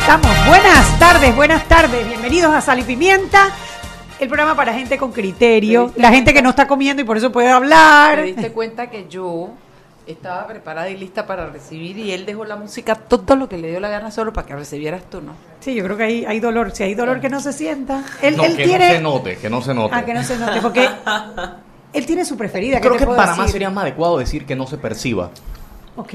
estamos. Buenas tardes, buenas tardes. Bienvenidos a Sal y Pimienta, el programa para gente con criterio, la gente que no está comiendo y por eso puede ¿Te hablar. diste cuenta que yo estaba preparada y lista para recibir y él dejó la música todo lo que le dio la gana solo para que recibieras tú, ¿no? Sí, yo creo que hay, hay dolor. Si hay dolor que no se sienta. Él, no, él que tiene. no se note, que no se note. Ah, que no se note, porque él tiene su preferida. ¿qué Creo te que para más decir? sería más adecuado decir que no se perciba. Ok,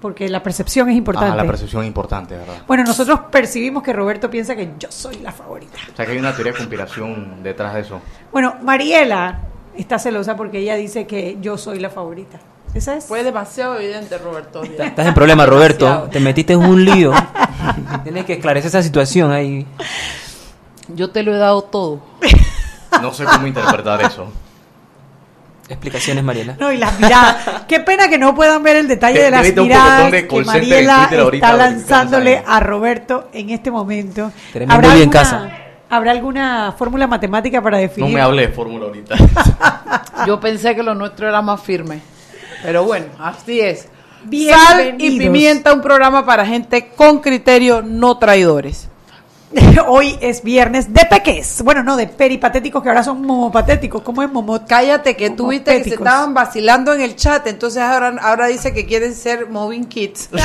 porque la percepción es importante. Ah, la percepción es importante, ¿verdad? Bueno, nosotros percibimos que Roberto piensa que yo soy la favorita. O sea que hay una teoría de conspiración detrás de eso. Bueno, Mariela está celosa porque ella dice que yo soy la favorita. ¿Esa es? Fue demasiado evidente, Roberto. Estás en problema, Roberto. Demasiado. Te metiste en un lío. Tienes que esclarecer esa situación ahí. Yo te lo he dado todo. No sé cómo interpretar eso. Explicaciones, Mariela. No, y las miradas. Qué pena que no puedan ver el detalle de las miradas de que Mariela está lanzándole a Roberto en este momento. Tremendo lío en casa. ¿Habrá alguna fórmula matemática para No definir? me hable de fórmula ahorita. Yo pensé que lo nuestro era más firme. Pero bueno, así es. Sal y pimienta, un programa para gente con criterio, no traidores. Hoy es viernes de peques. Bueno, no, de peripatéticos que ahora son momopatéticos. ¿Cómo es momot? Cállate, que tú viste que se estaban vacilando en el chat, entonces ahora, ahora dice que quieren ser Moving Kids.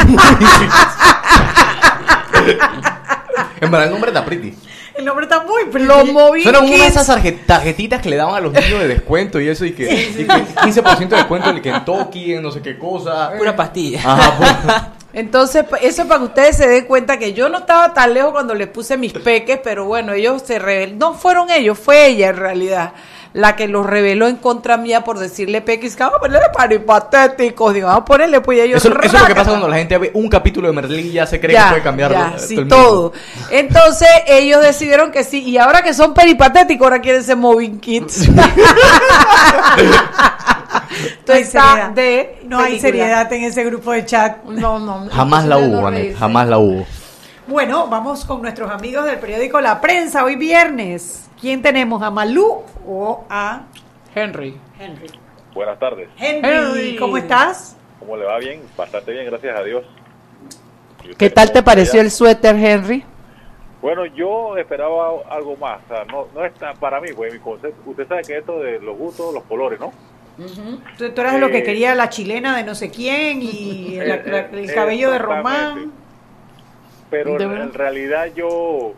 en verdad el nombre está pretty. El nombre está muy pretty. Los Moving como una de esas tarje- tarjetitas que le daban a los niños de descuento y eso y que, y que 15% de descuento en el Kentucky, en no sé qué cosa. Pura pastilla. Ajá, pues. Entonces, eso para que ustedes se den cuenta que yo no estaba tan lejos cuando les puse mis peques, pero bueno, ellos se rebelaron. No fueron ellos, fue ella en realidad la que los reveló en contra mía por decirle peques, que vamos a ponerle paripatéticos. Digo, vamos a ponerle, pues ellos. Eso, eso es lo que pasa cuando la gente ve un capítulo de Merlín y ya se cree Ya, que puede cambiar ya, eh, sí, el todo. Entonces ellos decidieron que sí, y ahora que son peripatéticos, ahora quieren ser moving kids. No está seriedad. de No hay seriedad en ese grupo de chat. No, no. Jamás la hubo, no jamás la hubo. Bueno, vamos con nuestros amigos del periódico La Prensa. Hoy viernes. ¿Quién tenemos? ¿A Malú o a Henry. Henry? Buenas tardes. Henry, Henry. ¿cómo estás? ¿Cómo le va? Bien, bastante bien, gracias a Dios. ¿Y usted ¿Qué tal te pareció allá? el suéter, Henry? Bueno, yo esperaba algo más. O sea, no, no está para mí, pues mi concepto. Usted sabe que esto de los gustos, los colores, ¿no? Tú, tú eras lo que Eh, quería la chilena de no sé quién y la- Eh, la- el cabello de. Román. Pero ¿De en, realidad yo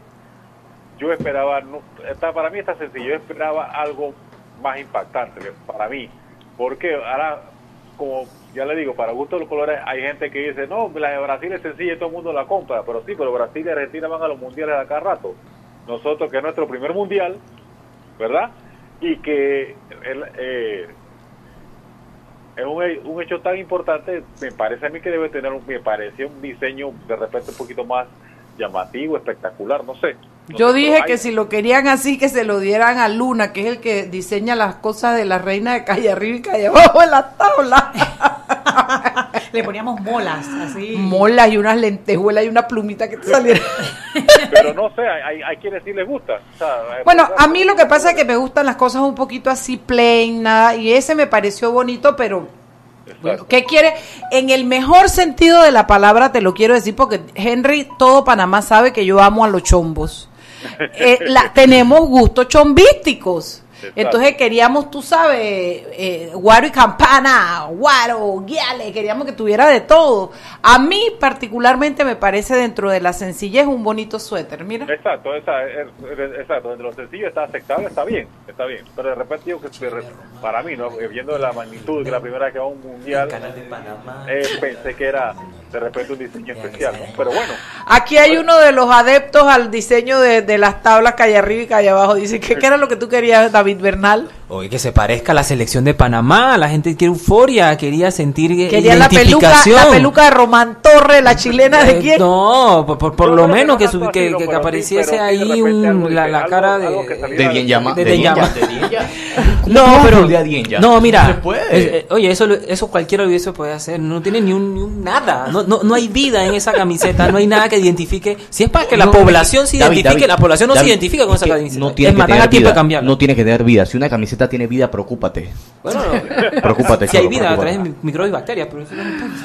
yo esperaba, no, está, para mí está sencillo, yo esperaba algo más impactante para mí. Porque ahora, como ya le digo, para gusto de los colores hay gente que dice, no, la de Brasil es sencilla y todo el mundo la compra. Pero sí, pero Brasil y Argentina van a los mundiales a cada rato. Nosotros, que es nuestro primer mundial, ¿verdad? Y que el, eh, es un, un hecho tan importante, me parece a mí que debe tener, un, me parece un diseño de repente un poquito más llamativo, espectacular, no sé. No Yo dije que si lo querían así, que se lo dieran a Luna, que es el que diseña las cosas de la reina de calle arriba y calle abajo de la tabla. Le poníamos molas, así. Molas y unas lentejuelas y una plumita que te saliera. Pero no sé, hay, hay, hay quienes sí les gusta. o sea, eh, Bueno, a mí lo que pasa es que me gustan las cosas un poquito así plain, nada, y ese me pareció bonito, pero. ¿qué quiere? En el mejor sentido de la palabra te lo quiero decir porque Henry, todo Panamá sabe que yo amo a los chombos. Eh, la- tenemos gustos chombísticos. Exacto. Entonces queríamos, tú sabes, eh, guaro y campana, guaro, guiale, queríamos que tuviera de todo. A mí particularmente me parece dentro de la sencillez un bonito suéter, mira. Exacto, esa, es- exacto, entre lo sencillo está aceptable, está bien, está bien. Pero de repente digo que de para mí, ¿no? Eh, viendo la magnitud que la primera vez que va a un mundial, de eh, pensé que era de repente un diseño especial, ¿no? Pero bueno, Aquí hay uno de los adeptos al diseño de, de las tablas calle arriba y calle abajo. Dice, ¿qué, qué era lo que tú querías, David Bernal? Oye, que se parezca a la selección de Panamá. La gente quiere euforia, quería sentir Quería la peluca, la peluca de Román Torre, la chilena de Eh, quién. No, por, por, lo menos no que, su- que, que apareciese ahí un- la, cara algo- de, De bien llama. de De bien Llama. llama. De bien llama. ¿Cómo No, pero no, mira, No se puede. eh, eh, oye, eso lo- eso cualquiera lo hubiese puede hacer. No tiene ni un, ni un nada. No, no, no hay vida en esa camiseta. No hay nada que identifique. Si es para que la No, población se David, identifique, David, la población no David, se identifica con es esa camiseta. No tiene es que tener vida. No tiene que tener vida. Si una camiseta tiene vida, preocúpate. Bueno, Preocúpate, si hay vida a través de mi- microbios y bacterias, pero eso no importa.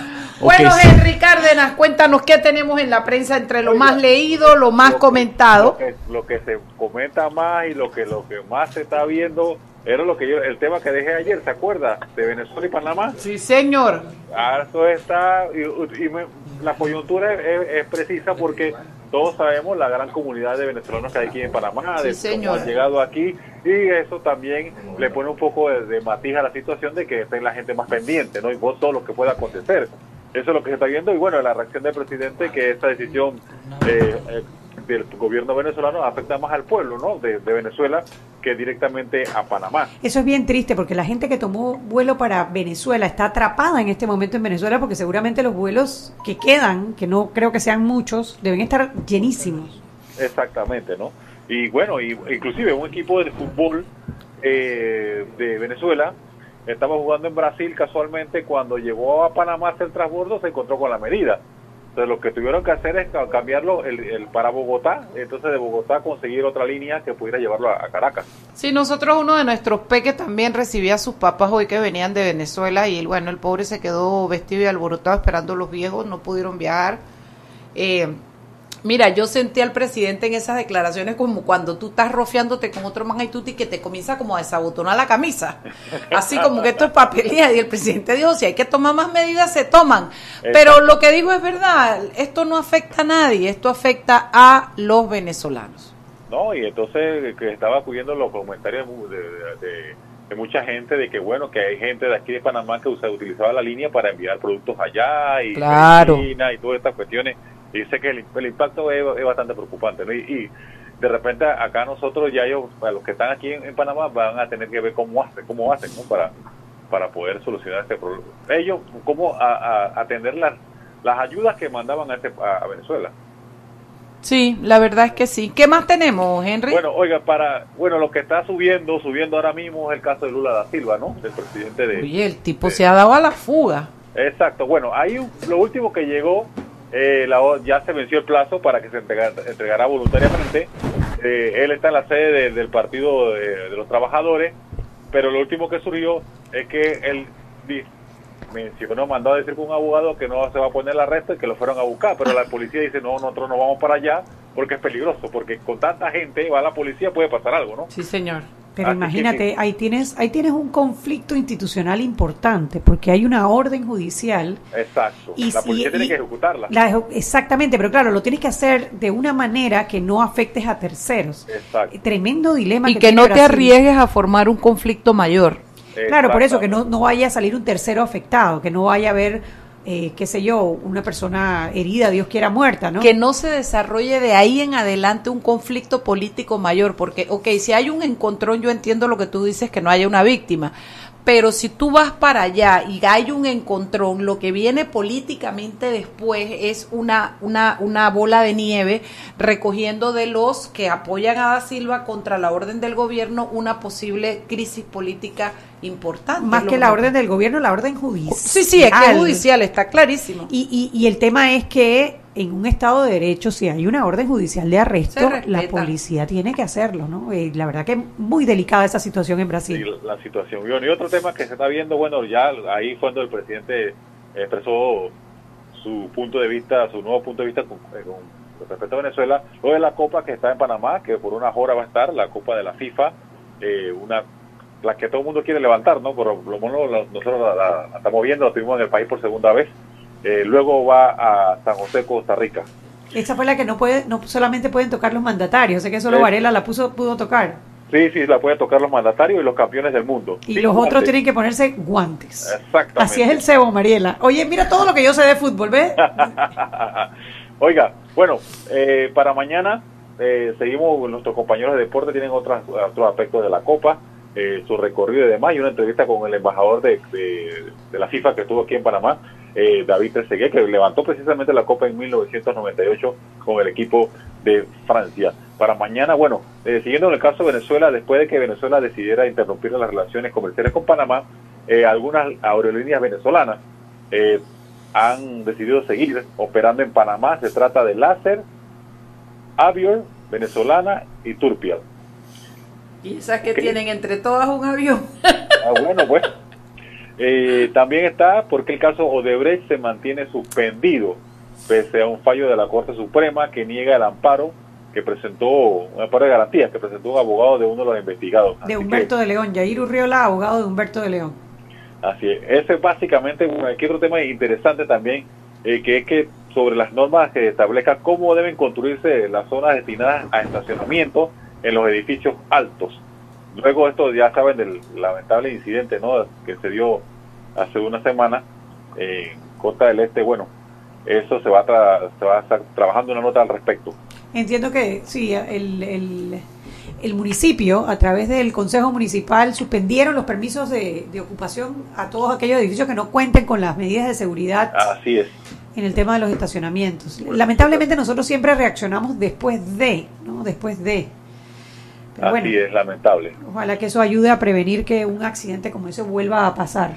Bueno, Henry Cárdenas, cuéntanos qué tenemos en la prensa entre lo Oiga, más leído, lo más Lo que- comentado. Lo que, lo que se comenta más y lo que lo que más se está viendo era lo que yo el tema que dejé ayer, ¿se acuerda? De Venezuela y Panamá. Sí, señor. Ah, eso está y, y me- la coyuntura es, es precisa porque todos sabemos la gran comunidad de venezolanos que hay aquí en Panamá, Sí, de cómo han llegado aquí y eso también le pone un poco de, de matiz a la situación de que esté la gente más pendiente, ¿no? Y vos todo lo que pueda acontecer. Eso es lo que se está viendo y bueno, la reacción del presidente que esta decisión eh, eh, del gobierno venezolano afecta más al pueblo, ¿no? De, de Venezuela que directamente a Panamá. Eso es bien triste porque la gente que tomó vuelo para Venezuela está atrapada en este momento en Venezuela porque seguramente los vuelos que quedan, que no creo que sean muchos, deben estar llenísimos. Exactamente, ¿no? Y bueno, y, inclusive un equipo de fútbol eh, de Venezuela estaba jugando en Brasil casualmente cuando llegó a Panamá a hacer transbordo se encontró con la medida. Entonces lo que tuvieron que hacer es ca- cambiarlo el, para Bogotá, entonces de Bogotá conseguir otra línea que pudiera llevarlo a, Caracas. Sí, nosotros uno de nuestros peques también recibía a sus papás hoy que venían de Venezuela y bueno, el pobre se quedó vestido y alborotado esperando a los viejos, no pudieron viajar. Eh, mira, yo sentí al presidente en esas declaraciones como cuando tú estás rofeándote con otro man y tú que te comienza como a desabotonar la camisa. Así como que esto es papelía y el presidente dijo, si hay que tomar más medidas, se toman. Pero lo que digo es verdad, esto no afecta a nadie, esto afecta a los venezolanos. ¿no? Y entonces que estaba acudiendo los comentarios de, de mucha gente de que bueno, que hay gente de aquí de Panamá que usa, utilizaba la línea para enviar productos allá y Claro. medicina y todas estas cuestiones. Y sé que el, el impacto es, es bastante preocupante, ¿no? Y, y de repente acá nosotros ya ellos, a los que están aquí en, en Panamá van a tener que ver cómo hacen, cómo hacen, ¿no? Para, para poder solucionar este problema. Ellos, cómo a, a- atender las, las ayudas que mandaban a, este, a Venezuela. Sí, la verdad es que sí. ¿Qué más tenemos, Henry? Bueno, oiga, para bueno, lo que está subiendo, subiendo ahora mismo es el caso de Lula da Silva, ¿no? Del presidente de Oye, el tipo se ha dado a la fuga. Exacto. Bueno, ahí lo último que llegó eh, la ya se venció el plazo para que se entregara, entregara voluntariamente. Eh, él está en la sede de- del Partido de, de los Trabajadores, pero lo último que surgió es que él mencionó, mandó a decir con un abogado que no se va a poner el arresto y que lo fueron a buscar, pero la policía dice, no, nosotros no vamos para allá porque es peligroso, porque con tanta gente va la policía puede pasar algo, ¿no? Sí, señor. Pero Así que imagínate, sí. ahí tienes, ahí tienes un conflicto institucional importante, porque hay una orden judicial. Exacto. Y la si- policía tiene y- que ejecutarla. la eje- exactamente, pero claro, lo tienes que hacer de una manera que no afectes a terceros. Exacto. Tremendo dilema. Y que tiene no te Brasil. arriesgues a formar un conflicto mayor. Claro, por eso que no, no vaya a salir un tercero afectado, que no vaya a haber, eh, qué sé yo, una persona herida, Dios quiera muerta, ¿no? Que no se desarrolle de ahí en adelante un conflicto político mayor, porque, ok, si hay un encontrón, yo entiendo lo que tú dices, que no haya una víctima, pero si tú vas para allá y hay un encontrón, lo que viene políticamente después es una, una, una bola de nieve recogiendo de los que apoyan a Da Silva contra la orden del gobierno una posible crisis política importante. Más que la orden del gobierno, la orden judicial. Sí, sí, es que judicial, está clarísimo. Y, y, y el tema es que en un Estado de Derecho, si hay una orden judicial de arresto, la policía tiene que hacerlo, ¿no? Y la verdad que es muy delicada esa situación en Sí, Brasil. la, la situación. Y, bueno, y otro tema que se está viendo, bueno, ya ahí fue cuando el presidente expresó su punto de vista, su nuevo punto de vista con, eh, con respecto a Venezuela, lo de la Copa que está en Panamá, que por una hora va a estar, la Copa de la FIFA, eh, una la que todo el mundo quiere levantar, ¿no? Por lo menos nosotros la, la- la estamos viendo, la tuvimos en el país por segunda vez. Eh, luego va a San José, Costa Rica. Esa fue la que no puede, no solamente pueden tocar los mandatarios, sé que solo. Varela la puso, pudo tocar. Sí, sí, la pueden tocar los mandatarios y los campeones del mundo. Y los otros tienen que ponerse guantes. Exactamente. Así es el cebo, Mariela. Oye, mira todo lo que yo sé de fútbol, ¿ves? Oiga, bueno, eh, para mañana eh, seguimos, nuestros compañeros de deporte tienen otras, otros aspectos de la Copa, eh, su recorrido y demás, y una entrevista con el embajador de, la FIFA que estuvo aquí en Panamá, eh, David Trezeguet, que levantó precisamente la Copa en 1998 con el equipo de Francia. Para mañana, bueno, eh, siguiendo en el caso de Venezuela, después de que Venezuela decidiera interrumpir las relaciones comerciales con Panamá, eh, algunas aerolíneas venezolanas han decidido seguir operando en Panamá. Se trata de Láser, Avior, Venezolana y Turpial. Y esas que tienen entre todas un avión. Ah, bueno, pues. Eh, también está porque el caso Odebrecht se mantiene suspendido pese a un fallo de la Corte Suprema que niega el amparo que presentó, un amparo de garantías que presentó un abogado de uno de los investigados. Así De que- Humberto de León, Yair Urriola, abogado de Humberto de León. Así es. Ese es básicamente bueno, aquí otro tema interesante también, eh, que es que sobre las normas que establezcan cómo deben construirse las zonas destinadas a estacionamiento en los edificios altos. Luego esto ya saben del lamentable incidente ¿no? que se dio hace una semana en Costa del Este. Bueno, eso se va a, tra- se va a estar trabajando una nota al respecto. Entiendo que sí, el, el, el municipio, a través del Consejo Municipal, suspendieron los permisos de, de ocupación a todos aquellos edificios que no cuenten con las medidas de seguridad Así es. en el tema de los estacionamientos. Lamentablemente nosotros siempre reaccionamos después de, ¿no? Después de. Así bueno, es, lamentable. ojalá que eso ayude a prevenir que un accidente como ese vuelva a pasar.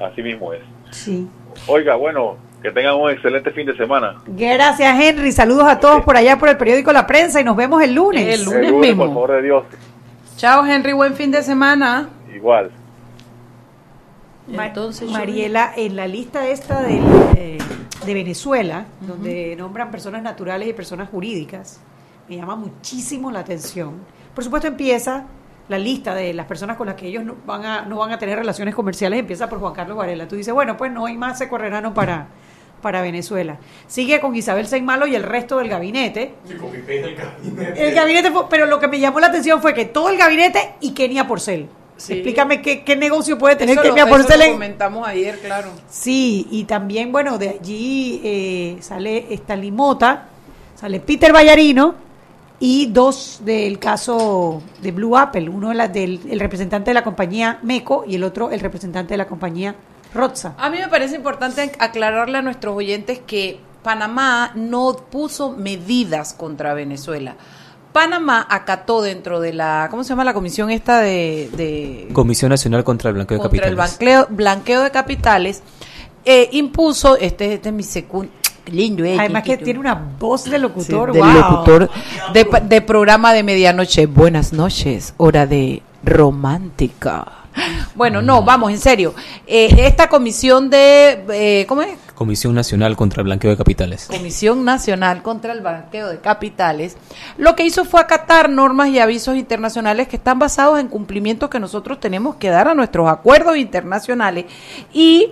Así mismo es. Sí. Oiga, bueno, que tengan un excelente fin de semana. Gracias, Henry. Saludos a todos por allá por el periódico La Prensa y nos vemos el lunes. El lunes. El lunes, mismo. por favor de Dios, Chao, Henry, buen fin de semana. igual. Entonces, Mariela, en la lista esta del, eh, de Venezuela, donde nombran personas naturales y personas jurídicas, me llama muchísimo la atención. Por supuesto empieza la lista de las personas con las que ellos no van a, no van a tener relaciones comerciales, empieza por Juan Carlos Varela. Tú dices, bueno, pues no hay más secorrerano para, para Venezuela. Sigue con Isabel Seymalo y el resto del gabinete. El gabinete fue- pero lo que me llamó la atención fue que todo el gabinete y Kenia Porcel. Sí. Explícame qué, qué negocio puede tener Eso lo- Kenia eso Porcel lo en, comentamos ayer, claro. Sí, y también, bueno, de allí eh, sale esta Limota, sale Peter Vallarino y dos del caso de Blue Apple, uno de la- del el representante de la compañía MECO y el otro el representante de la compañía Rotza. A mí me parece importante aclararle a nuestros oyentes que Panamá no puso medidas contra Venezuela. Panamá acató dentro de la, ¿cómo se llama la comisión esta de, de Comisión Nacional contra el Blanqueo de contra el Capitales. blanqueo, blanqueo de capitales? eh, impuso, este, este es mi segundo, lindo, eh, Además que tiene una voz de Sí, locutor, del wow. locutor de, pa- de programa de medianoche. Buenas noches, hora de romántica. Bueno, no, vamos, en serio. Eh, esta comisión de, eh, ¿cómo es? Comisión Nacional contra el Blanqueo de Capitales. Comisión Nacional contra el Blanqueo de Capitales, lo que hizo fue acatar normas y avisos internacionales que están basados en cumplimientos que nosotros tenemos que dar a nuestros acuerdos internacionales y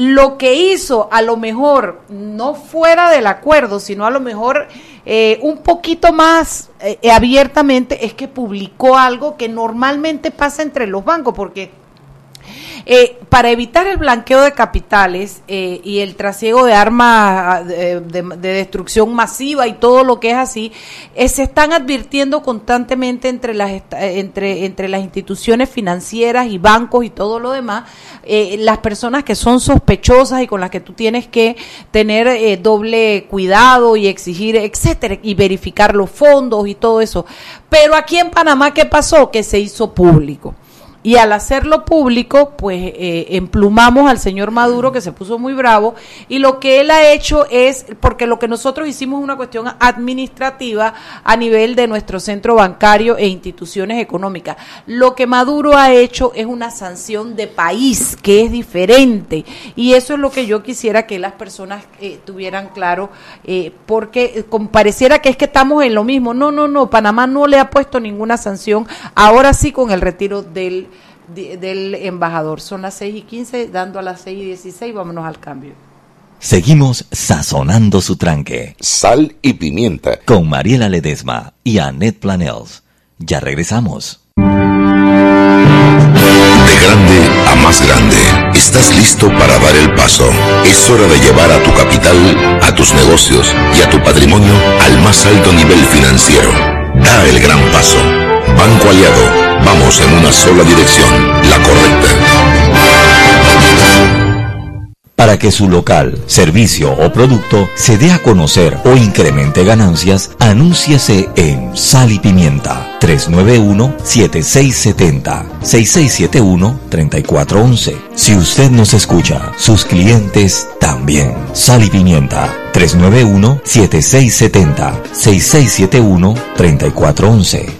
lo que hizo a lo mejor no fuera del acuerdo, sino a lo mejor eh, un poquito más eh, abiertamente es que publicó algo que normalmente pasa entre los bancos, porque eh, para evitar el blanqueo de capitales eh, y el trasiego de armas eh, de, de destrucción masiva y todo lo que es así, eh, se están advirtiendo constantemente entre las eh, entre entre las instituciones financieras y bancos y todo lo demás las personas que son sospechosas y con las que tú tienes que tener doble cuidado y exigir etcétera y verificar los fondos y todo eso. Pero aquí en Panamá qué pasó que se hizo público. Y al hacerlo público, pues eh, emplumamos al señor Maduro que se puso muy bravo y lo que él ha hecho es, porque lo que nosotros hicimos es una cuestión administrativa a nivel de nuestro centro bancario e instituciones económicas. Lo que Maduro ha hecho es una sanción de país que es diferente y eso es lo que yo quisiera que las personas eh, tuvieran claro, eh, porque eh, pareciera que es que estamos en lo mismo. No, no, no, Panamá no le ha puesto ninguna sanción, ahora sí con el retiro del de- del embajador. Son las 6 y 15, dando a las 6 y 16, vámonos al cambio. Seguimos sazonando su tranque Sal y pimienta. con Mariela Ledesma y Annette Planels. Ya regresamos. De grande a más grande, estás listo para dar el paso. Es hora de llevar a tu capital, a tus negocios y a tu patrimonio al más alto nivel financiero. Da el gran paso. Banco Aliado, vamos en una sola dirección, la correcta. Para que su local, servicio o producto se dé a conocer o incremente ganancias, anúnciese en Sal y Pimienta 391-7670-6671-3411. Si usted nos escucha, sus clientes también. Sal y Pimienta 391-7670-6671-3411.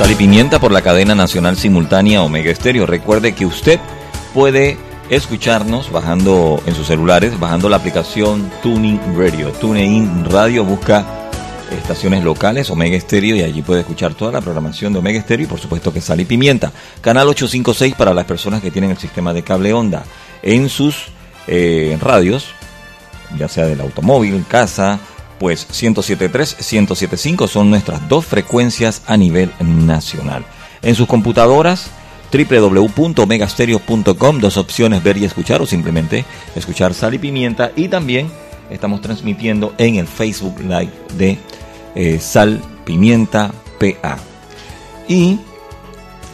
Sal y pimienta por la cadena nacional simultánea Omega Estéreo. Recuerde que usted puede escucharnos bajando en sus celulares, bajando la aplicación Tuning Radio. TuneIn Radio busca estaciones locales, Omega Estéreo, y allí puede escuchar toda la programación de Omega Estéreo y por supuesto que Sal y Pimienta. Canal 856 para las personas que tienen el sistema de cable onda en sus eh, radios, ya sea del automóvil, casa, pues 107.3, 107.5 son nuestras dos frecuencias a nivel nacional. En sus computadoras, www.megastereo.com, dos opciones ver y escuchar o simplemente escuchar sal y pimienta. Y también estamos transmitiendo en el Facebook Live de eh, Sal Pimienta PA. Y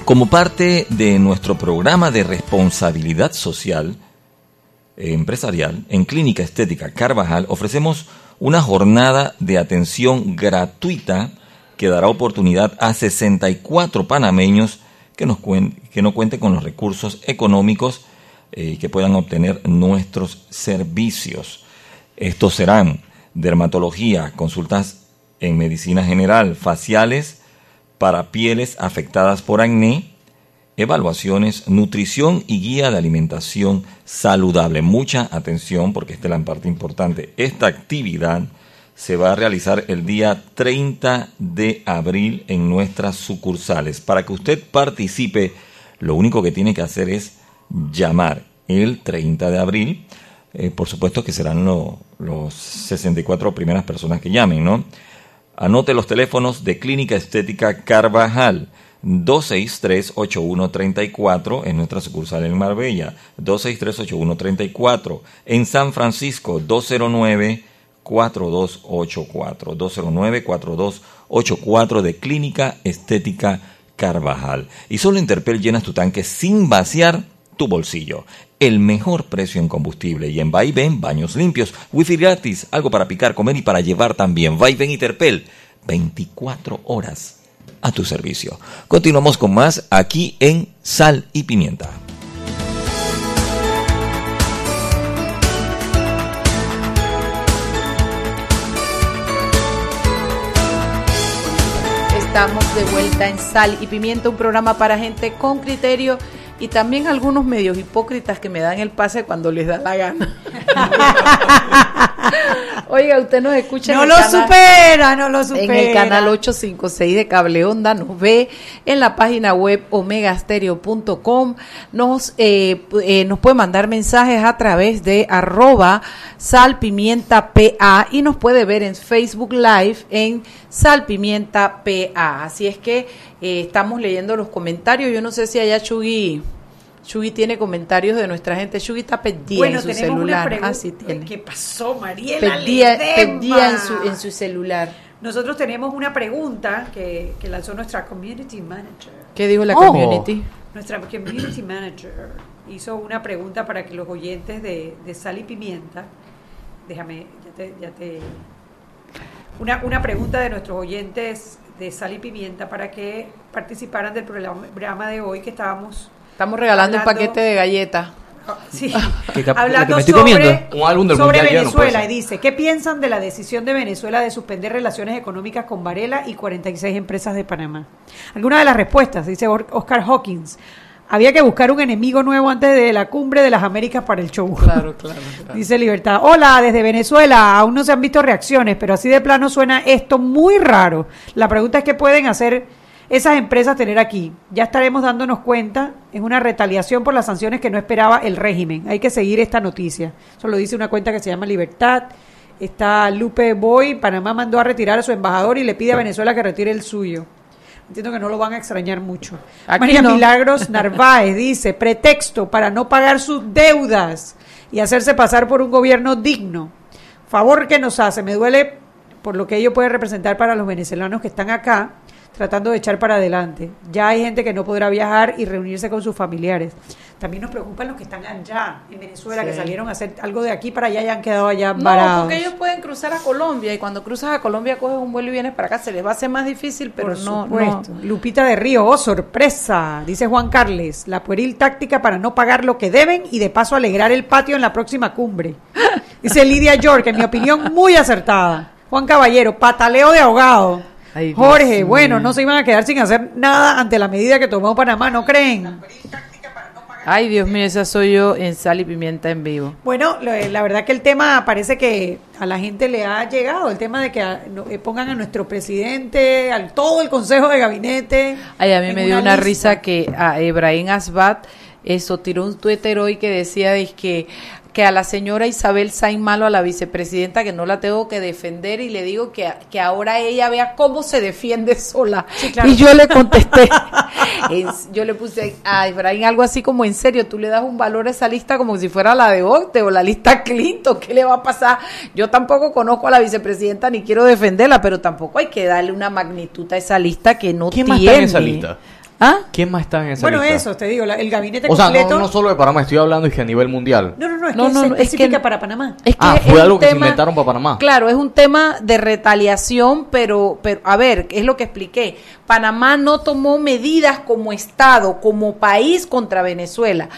como parte de nuestro programa de responsabilidad social eh, empresarial, en Clínica Estética Carvajal ofrecemos una jornada de atención gratuita que dará oportunidad a 64 panameños que, nos que no cuenten con los recursos económicos eh, que puedan obtener nuestros servicios. Estos serán dermatología, consultas en medicina general, faciales para pieles afectadas por acné, evaluaciones, nutrición y guía de alimentación saludable. Mucha atención porque esta es la parte importante. Esta actividad se va a realizar el día 30 de abril en nuestras sucursales. Para que usted participe, lo único que tiene que hacer es llamar el 30 de abril. Eh, por supuesto que serán los 64 primeras personas que llamen, ¿no? Anote los teléfonos de Clínica Estética Carvajal 263-8134 en nuestra sucursal en Marbella, 263-8134 en San Francisco, 209-4284, 209-4284 de Clínica Estética Carvajal. Y solo en Terpel llenas tu tanque sin vaciar tu bolsillo. El mejor precio en combustible y en Vaivén, baños limpios, wifi gratis, algo para picar, comer y para llevar también. Vaivén y Terpel, 24 horas a tu servicio. Continuamos con más aquí en Sal y Pimienta. Estamos de vuelta en Sal y Pimienta, un programa para gente con criterio y también algunos medios hipócritas que me dan el pase cuando les da la gana. Oiga, usted nos escucha. No lo supera, no lo supera. En el canal 856 de Cable Onda, nos ve en la página web omegastereo.com. Nos, eh, eh, nos puede mandar mensajes a través de arroba salpimientapa y nos puede ver en Facebook Live en salpimientapa. Así es que eh, estamos leyendo los comentarios. Yo no sé si allá Chugui Shugi tiene comentarios de nuestra gente. Shugi está perdida en su celular. Ah, sí tiene. ¿Qué pasó, Mariela? Perdida, perdida en, su, en su celular. Nosotros tenemos una pregunta que, que lanzó nuestra community manager. ¿Qué dijo la oh. community? Nuestra community manager hizo una pregunta para que los oyentes de, de Sal y Pimienta, déjame, ya te, ya te una, una pregunta de nuestros oyentes de Sal y Pimienta para que participaran del programa de hoy que estábamos Estamos regalando un paquete de galletas. Sí. Que cap- Hablando que me estoy sobre, comiendo. Un álbum del sobre Venezuela y dice, ¿qué piensan de la decisión de Venezuela de suspender relaciones económicas con Varela y 46 empresas de Panamá? Alguna de las respuestas, dice Oscar Hawkins, había que buscar un enemigo nuevo antes de la cumbre de las Américas para el show. Claro, claro. claro. Dice Libertad, hola, desde Venezuela, aún no se han visto reacciones, pero así de plano suena esto muy raro. La pregunta es qué pueden hacer esas empresas tener aquí. Ya estaremos dándonos cuenta, es una retaliación por las sanciones que no esperaba el régimen. Hay que seguir esta noticia. Eso lo dice una cuenta que se llama Libertad. Está Lupe Boy, Panamá mandó a retirar a su embajador y le pide a Venezuela que retire el suyo. Entiendo que no lo van a extrañar mucho. Aquí María no. Milagros Narváez dice, pretexto para no pagar sus deudas y hacerse pasar por un gobierno digno. Favor que nos hace, me duele por lo que ello puede representar para los venezolanos que están acá tratando de echar para adelante. Ya hay gente que no podrá viajar y reunirse con sus familiares. También nos preocupan los que están allá en Venezuela, que salieron a hacer algo de aquí para allá y han quedado allá No, varados. porque ellos pueden cruzar a Colombia y cuando cruzas a Colombia coges un vuelo y vienes para acá, se les va a hacer más difícil, pero Por no, supuesto. no. Lupita de Río, oh, sorpresa, dice Juan Carles, la pueril táctica para no pagar lo que deben y de paso alegrar el patio en la próxima cumbre. Dice Lidia York, en mi opinión, muy acertada. Juan Caballero, pataleo de ahogado. Ay, Jorge, bueno, no se iban a quedar sin hacer nada ante la medida que tomó Panamá, ¿no creen? Ay, Dios mío, esa soy yo en sal y pimienta en vivo. Bueno, lo- la verdad que el tema parece que a la gente le ha llegado, el tema de que eh, pongan a nuestro presidente, al todo el consejo de gabinete. Ay, a mí me dio una lista. risa que a Ebrahim Asbat eso tiró un Twitter hoy que decía que que a la señora Isabel Sain Malo, a la vicepresidenta, que no la tengo que defender y le digo que, que ahora ella vea cómo se defiende sola. Sí, claro. Y yo le contesté, en- yo le puse a Ibrahim algo así como en serio, tú le das un valor a esa lista como si fuera la de Octe o la lista Clinton, ¿qué le va a pasar? Yo tampoco conozco a la vicepresidenta ni quiero defenderla, pero tampoco hay que darle una magnitud a esa lista que no ¿Quién más tiene. está en esa lista? ¿Ah? ¿Quién más está en esa Bueno, lista? eso, te digo, la- el gabinete O sea, completo. no, no solo de Panamá, estoy hablando es que a nivel mundial. No, no, no, es No, que no, se no, es que- especifica para Panamá. Es que Ah, fue algo que se tema- inventaron para Panamá. Claro, es un tema de retaliación, pero, pero a ver, es lo que expliqué. Panamá no tomó medidas como Estado, como país contra Venezuela.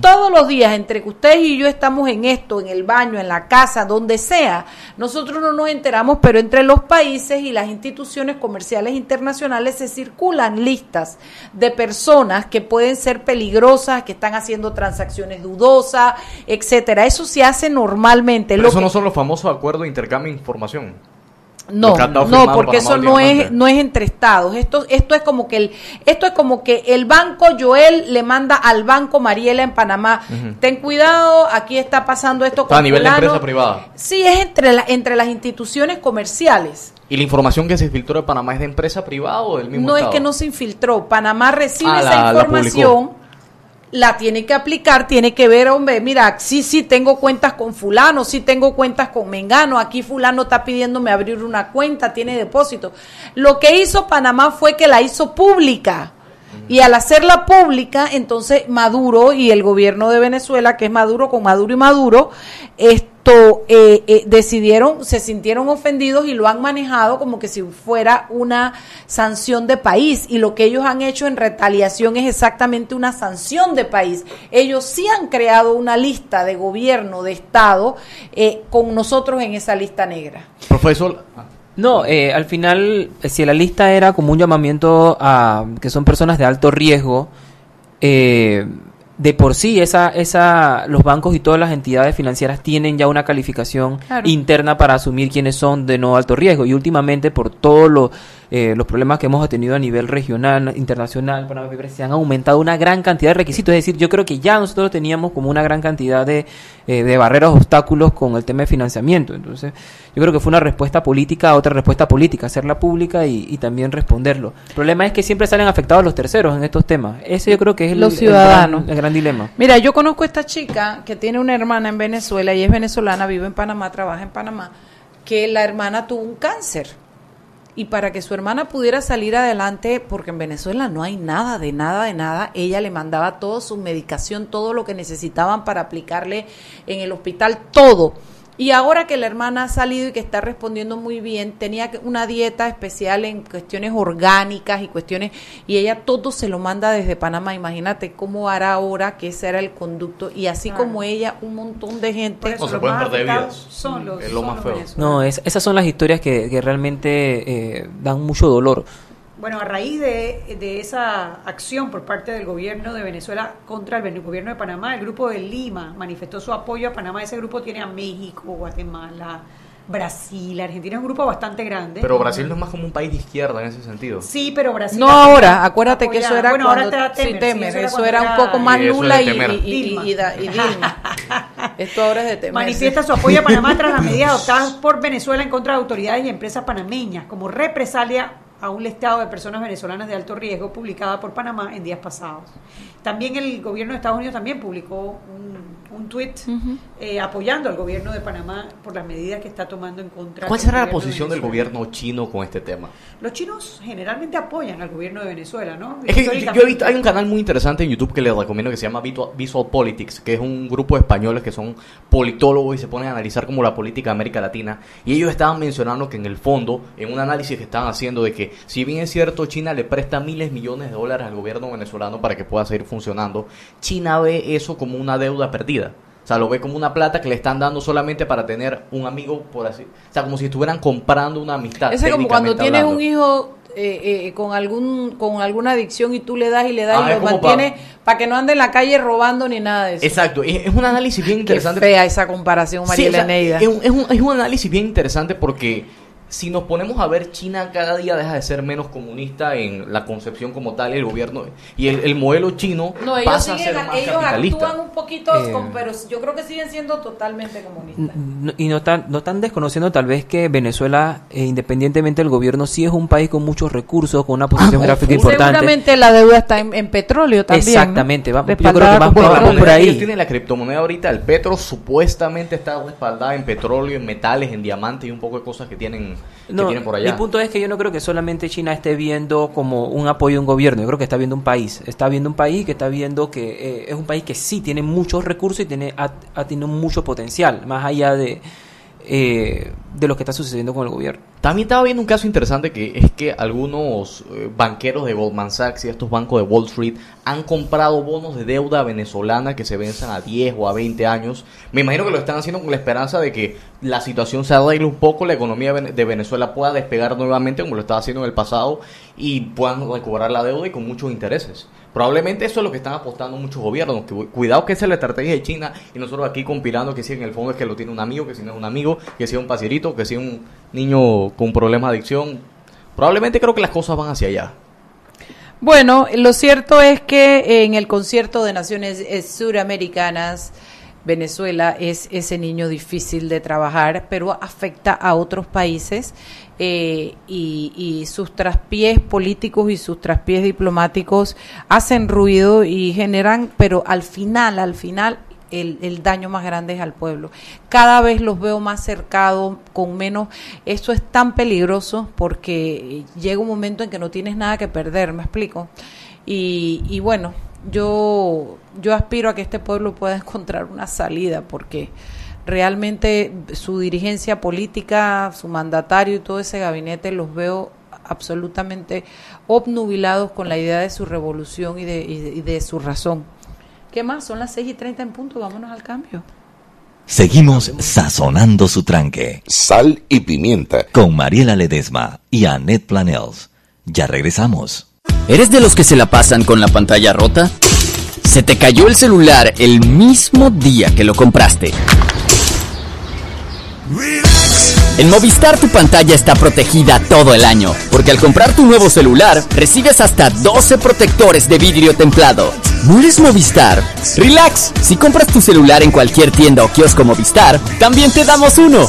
Todos los días, entre que ustedes y yo estamos en esto, en el baño, en la casa, donde sea, nosotros no nos enteramos, pero entre los países y las instituciones comerciales internacionales se circulan listas de personas que pueden ser peligrosas, que están haciendo transacciones dudosas, etcétera. Eso se hace normalmente. Pero Lo eso que- no son los famosos acuerdos de intercambio de información. No, no, porque eso no es, no es entre estados. Esto, esto es como que el, esto es como que el banco Joel le manda al banco Mariela en Panamá. Ten cuidado, aquí está pasando esto Está a nivel de fulano". empresa privada. Sí, es entre, la- entre las instituciones comerciales. ¿Y la información que se filtró de Panamá es de empresa privada o del mismo No es que no se infiltró. Panamá recibe Ah, esa la- información, la, tiene que aplicar, tiene que ver, hombre, mira, sí, sí tengo cuentas con fulano, sí tengo cuentas con Mengano, aquí fulano está pidiéndome abrir una cuenta, tiene depósito. Lo que hizo Panamá fue que la hizo pública. Y al hacerla pública, entonces Maduro y el gobierno de Venezuela, que es Maduro con Maduro y Maduro, esto eh, eh, decidieron, se sintieron ofendidos y lo han manejado como que si fuera una sanción de país. Y lo que ellos han hecho en retaliación es exactamente una sanción de país. Ellos sí han creado una lista de gobierno, de Estado, eh, con nosotros en esa lista negra. Profesor, No, eh, al final, eh, si la lista era como un llamamiento a que son personas de alto riesgo, eh, de por sí esa, esa, los bancos y todas las entidades financieras tienen ya una calificación Claro. interna para asumir quiénes son de no alto riesgo. Y últimamente, por todos los, eh, los problemas que hemos tenido a nivel regional, internacional, Panamá Papers, se han aumentado una gran cantidad de requisitos. Es decir, yo creo que ya nosotros teníamos como una gran cantidad de, eh, de barreras, obstáculos con el tema de financiamiento. Entonces, yo creo que fue una respuesta política a otra respuesta política, hacerla pública y, y también responderlo. El problema es que siempre salen afectados los terceros en estos temas. Ese yo creo que es el, Los el ciudadanos. gran- el gran dilema. Mira, yo conozco a esta chica que tiene una hermana en Venezuela y es venezolana, vive en Panamá, trabaja en Panamá, que la hermana tuvo un cáncer. Y para que su hermana pudiera salir adelante, porque en Venezuela no hay nada, de nada, de nada, ella le mandaba toda su medicación, todo lo que necesitaban para aplicarle en el hospital, todo. Y ahora que la hermana ha salido y que está respondiendo muy bien, tenía que- una dieta especial en cuestiones orgánicas y cuestiones, y ella todo se lo manda desde Panamá. Imagínate cómo hará ahora que ese era el conducto. Y así Claro. como ella, un montón de gente. Eso No se pueden perder vidas. Son los, Es lo son más los feo. No, es- esas son las historias que, que realmente eh, dan mucho dolor. Bueno, a raíz de, de esa acción por parte del gobierno de Venezuela contra el gobierno de Panamá, el grupo de Lima manifestó su apoyo a Panamá. Ese grupo tiene a México, Guatemala, Brasil, Argentina, es un grupo bastante grande. Pero Brasil no es más como un país de izquierda en ese sentido. Sí, pero Brasil. No ahora, acuérdate que eso era bueno, cuando ahora está sí, Temer, Temer, sí, eso cuando era un poco más eso Lula de y, Temer. y- y- Dilma. y da- y Dilma. Esto ahora es de Temer. Manifiesta su apoyo a Panamá tras las medidas adoptadas por Venezuela en contra de autoridades y empresas panameñas como represalia a un listado de personas venezolanas de alto riesgo publicada por Panamá en días pasados. También el gobierno de Estados Unidos también publicó un, un tuit eh, apoyando al gobierno de Panamá por las medidas que está tomando en contra ¿Cuál será la gobierno de posición del gobierno chino con este tema? Los chinos generalmente apoyan al gobierno de Venezuela, ¿no? Es que yo- yo he visto, hay un canal muy interesante en YouTube que les recomiendo que se llama Visual, Visual Politics, que es un grupo de españoles que son politólogos y se ponen a analizar como la política de América Latina. Y ellos estaban mencionando que en el fondo, en un análisis que estaban haciendo de que si bien es cierto China le presta miles millones de dólares al gobierno venezolano para que pueda seguir funcionando, China ve eso como una deuda perdida. O sea, lo ve como una plata que le están dando solamente para tener un amigo, por así. O sea, como si estuvieran comprando una amistad. Es como cuando tienes hablando. un hijo eh, eh, con algún con alguna adicción y tú le das y le das Ah, y lo mantienes para que no ande en la calle robando ni nada de eso. Exacto, es, es un análisis bien Qué interesante. fea esa comparación, Sí, María o sea, Eneida. es, un, es un- es un análisis bien interesante porque si nos ponemos a ver, China cada día deja de ser menos comunista en la concepción como tal, el gobierno y el, el modelo chino No, ellos, pasa a siguen, ser más ellos capitalista. actúan un poquito, Eh. con- pero yo creo que siguen siendo totalmente comunistas. Y no están, no están desconociendo tal vez que Venezuela, eh, independientemente del gobierno, sí es un país con muchos recursos, con una posición geográfica importante. Seguramente la deuda está en, en petróleo también. ¿no? Exactamente, va- yo creo que Respaldada más con Bueno, la Vamos por ahí. ellos tienen la criptomoneda ahorita, el petro, supuestamente está respaldada en petróleo, en metales, en diamantes y un poco de cosas que tienen, que No, por allá. Mi punto es que yo no creo que solamente China esté viendo como un apoyo a un gobierno, yo creo que está viendo un país, está viendo un país que está viendo que eh, es un país que sí tiene muchos recursos y tiene ha, ha tenido mucho potencial, más allá de, eh, de lo que está sucediendo con el gobierno. También estaba viendo un caso interesante que es que algunos eh, banqueros de Goldman Sachs y estos bancos de Wall Street han comprado bonos de deuda venezolana que se venzan a 10 o a 20 años. Me imagino que lo están haciendo con la esperanza de que la situación se arregle un poco, la economía de Vene- de Venezuela pueda despegar nuevamente como lo estaba haciendo en el pasado y puedan recobrar la deuda y con muchos intereses. Probablemente eso es lo que están apostando muchos gobiernos. Que, cuidado que esa es la estrategia de China y nosotros aquí compilando que si en el fondo es que lo tiene un amigo, que si no es un amigo, que sea un pasierito, que sea un niño con problemas de adicción. Probablemente creo que las cosas van hacia allá. Bueno, lo cierto es que en el concierto de Naciones eh, Suramericanas, Venezuela es ese niño difícil de trabajar, pero afecta a otros países eh, y, y sus traspiés políticos y sus traspiés diplomáticos hacen ruido y generan, pero al final, al final el, el daño más grande es al pueblo. Cada vez los veo más cercados, con menos. Esto es tan peligroso porque llega un momento en que no tienes nada que perder, ¿me explico? Y, y bueno, yo, yo aspiro a que este pueblo pueda encontrar una salida porque realmente su dirigencia política, su mandatario y todo ese gabinete los veo absolutamente obnubilados con la idea de su revolución y de, y de, y de su razón. ¿Qué más? Son las 6 y 30 en punto, vámonos al cambio. Seguimos sazonando su tranque Sal y pimienta. con Mariela Ledesma y Annette Planels. Ya regresamos. ¿Eres de los que se la pasan con la pantalla rota? ¿Se te cayó el celular el mismo día que lo compraste? En Movistar tu pantalla está protegida todo el año, porque al comprar tu nuevo celular recibes hasta 12 protectores de vidrio templado. ¿No eres Movistar? Relax, si compras tu celular en cualquier tienda o kiosco Movistar, también te damos uno.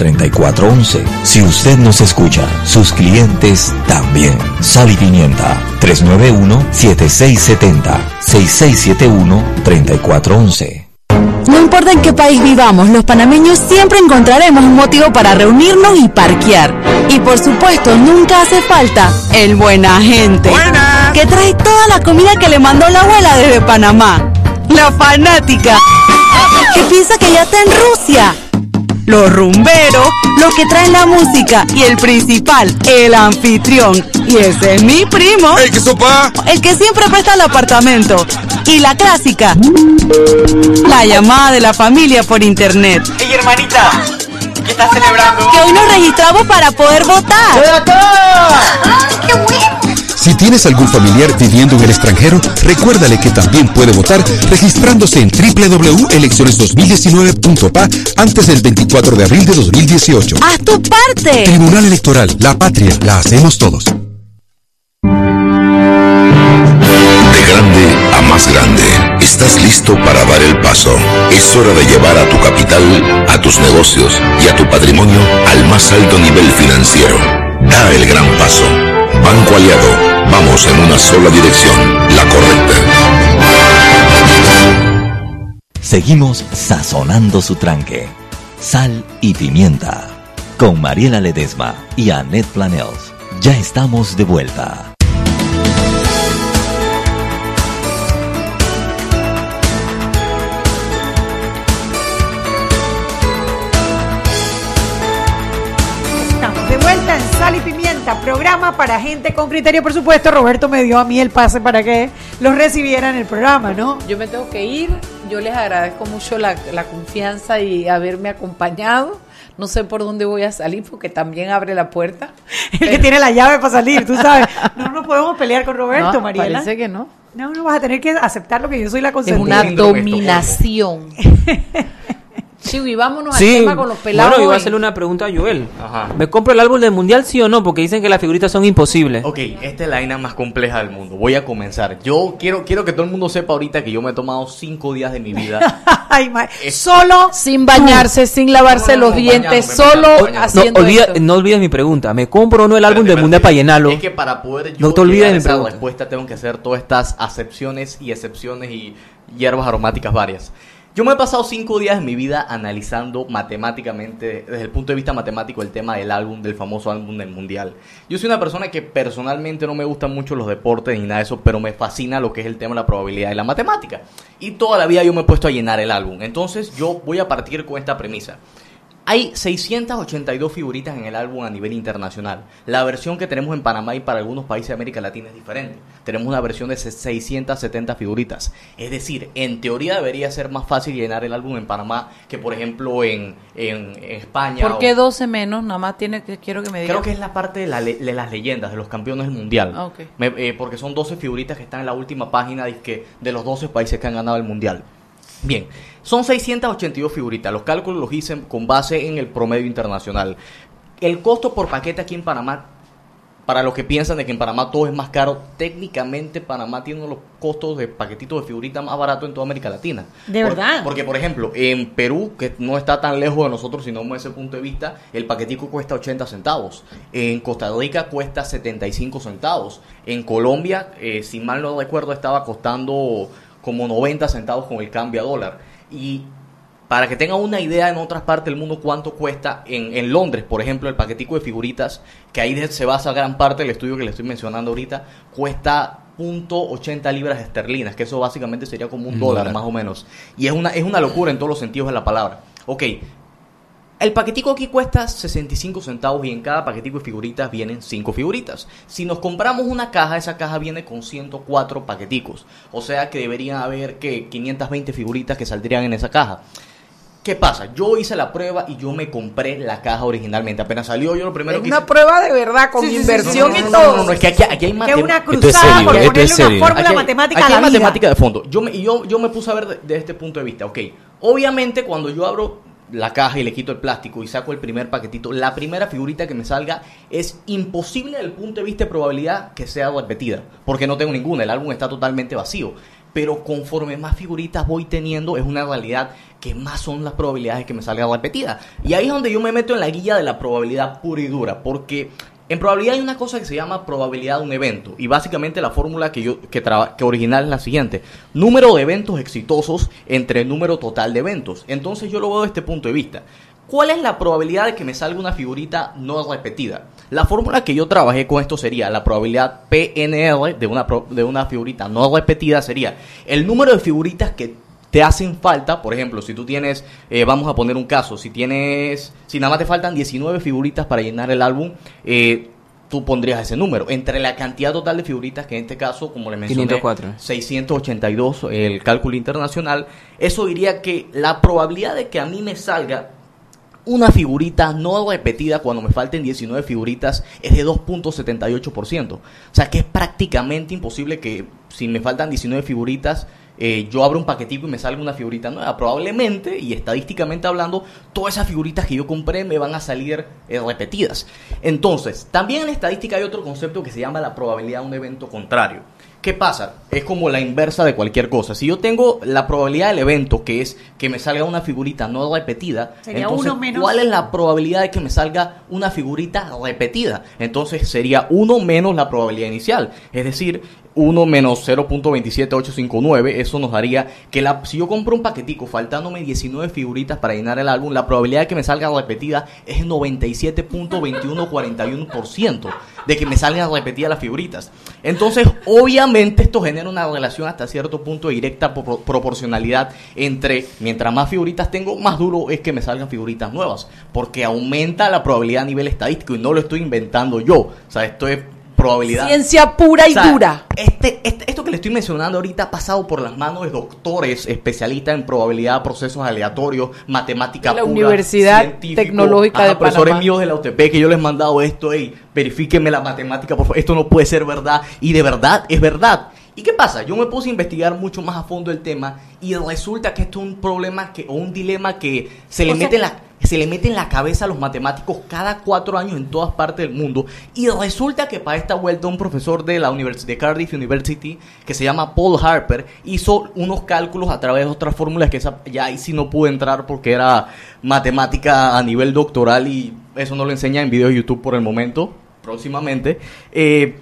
391-7670-6671-3411. Si usted nos escucha, sus clientes también. Sal y Pimienta 391-7670-6671-3411. No importa en qué país vivamos, los panameños siempre encontraremos un motivo para reunirnos y parquear. Y por supuesto, nunca hace falta el buena gente. Que trae toda la comida que le mandó la abuela desde Panamá. La fanática. Que piensa que ya está en Rusia. Los rumberos, los que traen la música. Y el principal, el anfitrión. Y ese es mi primo. ¡Ey, qué sopa! El que siempre presta el apartamento. Y la clásica. La llamada de la familia por internet. ¡Ey, hermanita! ¿Qué estás celebrando? Que hoy nos registramos para poder votar. ¡Qué bueno! Si tienes algún familiar viviendo en el extranjero, recuérdale que también puede votar registrándose en www.elecciones2019.pa antes del 24 de abril de 2018. ¡Haz tu parte! Tribunal Electoral, la patria, la hacemos todos. De grande a más grande, estás listo para dar el paso. Es hora de llevar a tu capital, a tus negocios y a tu patrimonio al más alto nivel financiero. Da el gran paso. Banco Aliado, vamos en una sola dirección, la correcta. Seguimos sazonando su tranque. Sal y pimienta. Con Mariela Ledesma y Annette Planels. Ya estamos de vuelta. Pimienta, programa para gente con criterio, por supuesto. Roberto me dio a mí el pase para que los recibiera en el programa, ¿no? Yo me tengo que ir. Yo les agradezco mucho la, la confianza y haberme acompañado. No sé por dónde voy a salir porque también abre la puerta. El que tiene la llave para salir, tú sabes. No nos podemos pelear con Roberto, No, Mariela. Parece que no. No, no vas a tener que aceptar lo que yo soy la Es consentida. una dominación. Y vámonos Sí, al tema con los pelados. bueno, iba a hacerle una pregunta a Joel. Ajá. ¿Me compro el álbum del mundial, sí o no? Porque dicen que las figuritas son imposibles. Ok, esta es la vaina más compleja del mundo. Voy a comenzar. Yo quiero, quiero que todo el mundo sepa ahorita que yo me he tomado cinco días de mi vida. Ay, Solo Sin bañarse, sin lavarse No, no, los dientes, solo bañándome. No, haciendo olvida- esto. no olvides mi pregunta. ¿Me compro o no el álbum del mundial para llenarlo? Es que para poder yo No te olvides esa pregunta. respuesta tengo que hacer todas estas acepciones y excepciones y hierbas aromáticas varias. Yo me he pasado cinco días de mi vida analizando matemáticamente, desde el punto de vista matemático, el tema del álbum, del famoso álbum del mundial. Yo soy una persona que personalmente no me gustan mucho los deportes ni nada de eso, pero me fascina lo que es el tema de la probabilidad y la matemática. Y toda la vida yo me he puesto a llenar el álbum. Entonces yo voy a partir con esta premisa. Hay 682 figuritas en el álbum a nivel internacional. La versión que tenemos en Panamá y para algunos países de América Latina es diferente. Tenemos una versión de 670 figuritas. Es decir, en teoría debería ser más fácil llenar el álbum en Panamá que, por ejemplo, en, en- en España. ¿Por o- qué 12 menos? Nada más tiene que, quiero que me digas. Creo que es la parte de, la le- de las leyendas, de los campeones del mundial. Ah, ok. Me- eh, porque son 12 figuritas que están en la última página de los 12 países que han ganado el mundial. Bien, son 682 figuritas. Los cálculos los hice con base en el promedio internacional. El costo por paquete aquí en Panamá, para los que piensan de que en Panamá todo es más caro, técnicamente Panamá tiene uno de los costos de paquetitos de figuritas más baratos en toda América Latina. ¿De Por- verdad? Porque, por ejemplo, en Perú, que no está tan lejos de nosotros, si no desde ese punto de vista, el paquetico cuesta 80 centavos. En Costa Rica cuesta 75 centavos. En Colombia, eh, si mal no recuerdo, estaba costando como 90 centavos con el cambio a dólar. Y para que tengan una idea en otras partes del mundo cuánto cuesta en, en Londres, por ejemplo, el paquetico de figuritas, que ahí se basa gran parte del estudio que le estoy mencionando ahorita, cuesta .80 libras esterlinas, que eso básicamente sería como un Un dólar, dólar. más o menos. Y es una, es una locura en todos los sentidos de la palabra. Ok, el paquetico aquí cuesta 65 centavos y en cada paquetico de figuritas vienen 5 figuritas. Si nos compramos una caja, esa caja viene con 104 paqueticos. O sea que deberían haber que 520 figuritas que saldrían en esa caja. ¿Qué pasa? Yo hice la prueba y yo me compré la caja originalmente. Apenas salió yo lo primero Es que una hice... prueba de verdad, con Sí, sí, sí, inversión sí, y sí, todo. No, no, no, es que aquí, aquí hay Que es una Esto es cruzada serio, por es ponerle una fórmula Aquí hay- matemática aquí a hay la vida. matemática de fondo. Yo me, y yo, yo me puse a ver de, de este punto de vista. Ok, obviamente cuando yo abro la caja y le quito el plástico y saco el primer paquetito, la primera figurita que me salga es imposible desde el punto de vista de probabilidad que sea repetida, porque no tengo ninguna, el álbum está totalmente vacío. Pero conforme más figuritas voy teniendo, es una realidad que más son las probabilidades de que me salga repetida. Y ahí es donde yo me meto en la guía de la probabilidad pura y dura, porque en probabilidad hay una cosa que se llama probabilidad de un evento y básicamente la fórmula que yo que, traba- que original es la siguiente: número de eventos exitosos entre el número total de eventos. Entonces yo lo veo desde este punto de vista. ¿Cuál es la probabilidad de que me salga una figurita no repetida? La fórmula que yo trabajé con esto sería la probabilidad PNR de una, de una figurita no repetida sería el número de figuritas que te hacen falta, por ejemplo, si tú tienes, eh, vamos a poner un caso, si tienes, si nada más te faltan 19 figuritas para llenar el álbum, eh, tú pondrías ese número. Entre la cantidad total de figuritas, que en este caso, como le mencioné, 504. 682, el cálculo internacional, eso diría que la probabilidad de que a mí me salga una figurita no repetida cuando me falten 19 figuritas es de 2.78%. O sea que es prácticamente imposible que si me faltan 19 figuritas, eh, yo abro un paquetico y me salga una figurita nueva. Probablemente, y estadísticamente hablando, todas esas figuritas que yo compré me van a salir eh, repetidas. Entonces, también en estadística hay otro concepto que se llama la probabilidad de un evento contrario. ¿Qué pasa? Es como la inversa de cualquier cosa. Si yo tengo la probabilidad del evento, que es que me salga una figurita no repetida, Sería entonces, uno menos- ¿cuál es la probabilidad de que me salga una figurita repetida? Entonces sería 1 menos la probabilidad inicial. Es decir, 1 menos 0.27859, eso nos daría que la, si yo compro un paquetico faltándome 19 figuritas para llenar el álbum, la probabilidad de que me salga repetida es 97.2141% de que me salgan repetidas las figuritas. Entonces, obviamente esto genera una relación hasta cierto punto directa pro- proporcionalidad entre mientras más figuritas tengo, más duro es que me salgan figuritas nuevas, porque aumenta la probabilidad a nivel estadístico y no lo estoy inventando yo. O sea, esto es probabilidad. Ciencia pura y O sea, dura. Este, este- esto que le estoy mencionando ahorita ha pasado por las manos de doctores especialistas en probabilidad, procesos aleatorios, matemática La pura, Universidad Tecnológica de profesores Panamá. míos de la UTP que yo les he mandado esto, hey, verifíquenme la matemática, por favor, esto no puede ser verdad, y de verdad es verdad. ¿Y qué pasa? Yo me puse a investigar mucho más a fondo el tema y resulta que esto es un problema que, o un dilema que se le O sea- mete en la se le mete en la cabeza a los matemáticos cada cuatro años en todas partes del mundo. Y resulta que para esta vuelta un profesor de la Universidad de Cardiff University, que se llama Paul Harper, hizo unos cálculos a través de otras fórmulas que esa, ya ahí sí no pude entrar porque era matemática a nivel doctoral y eso no lo enseña en videos de YouTube por el momento, próximamente. Eh,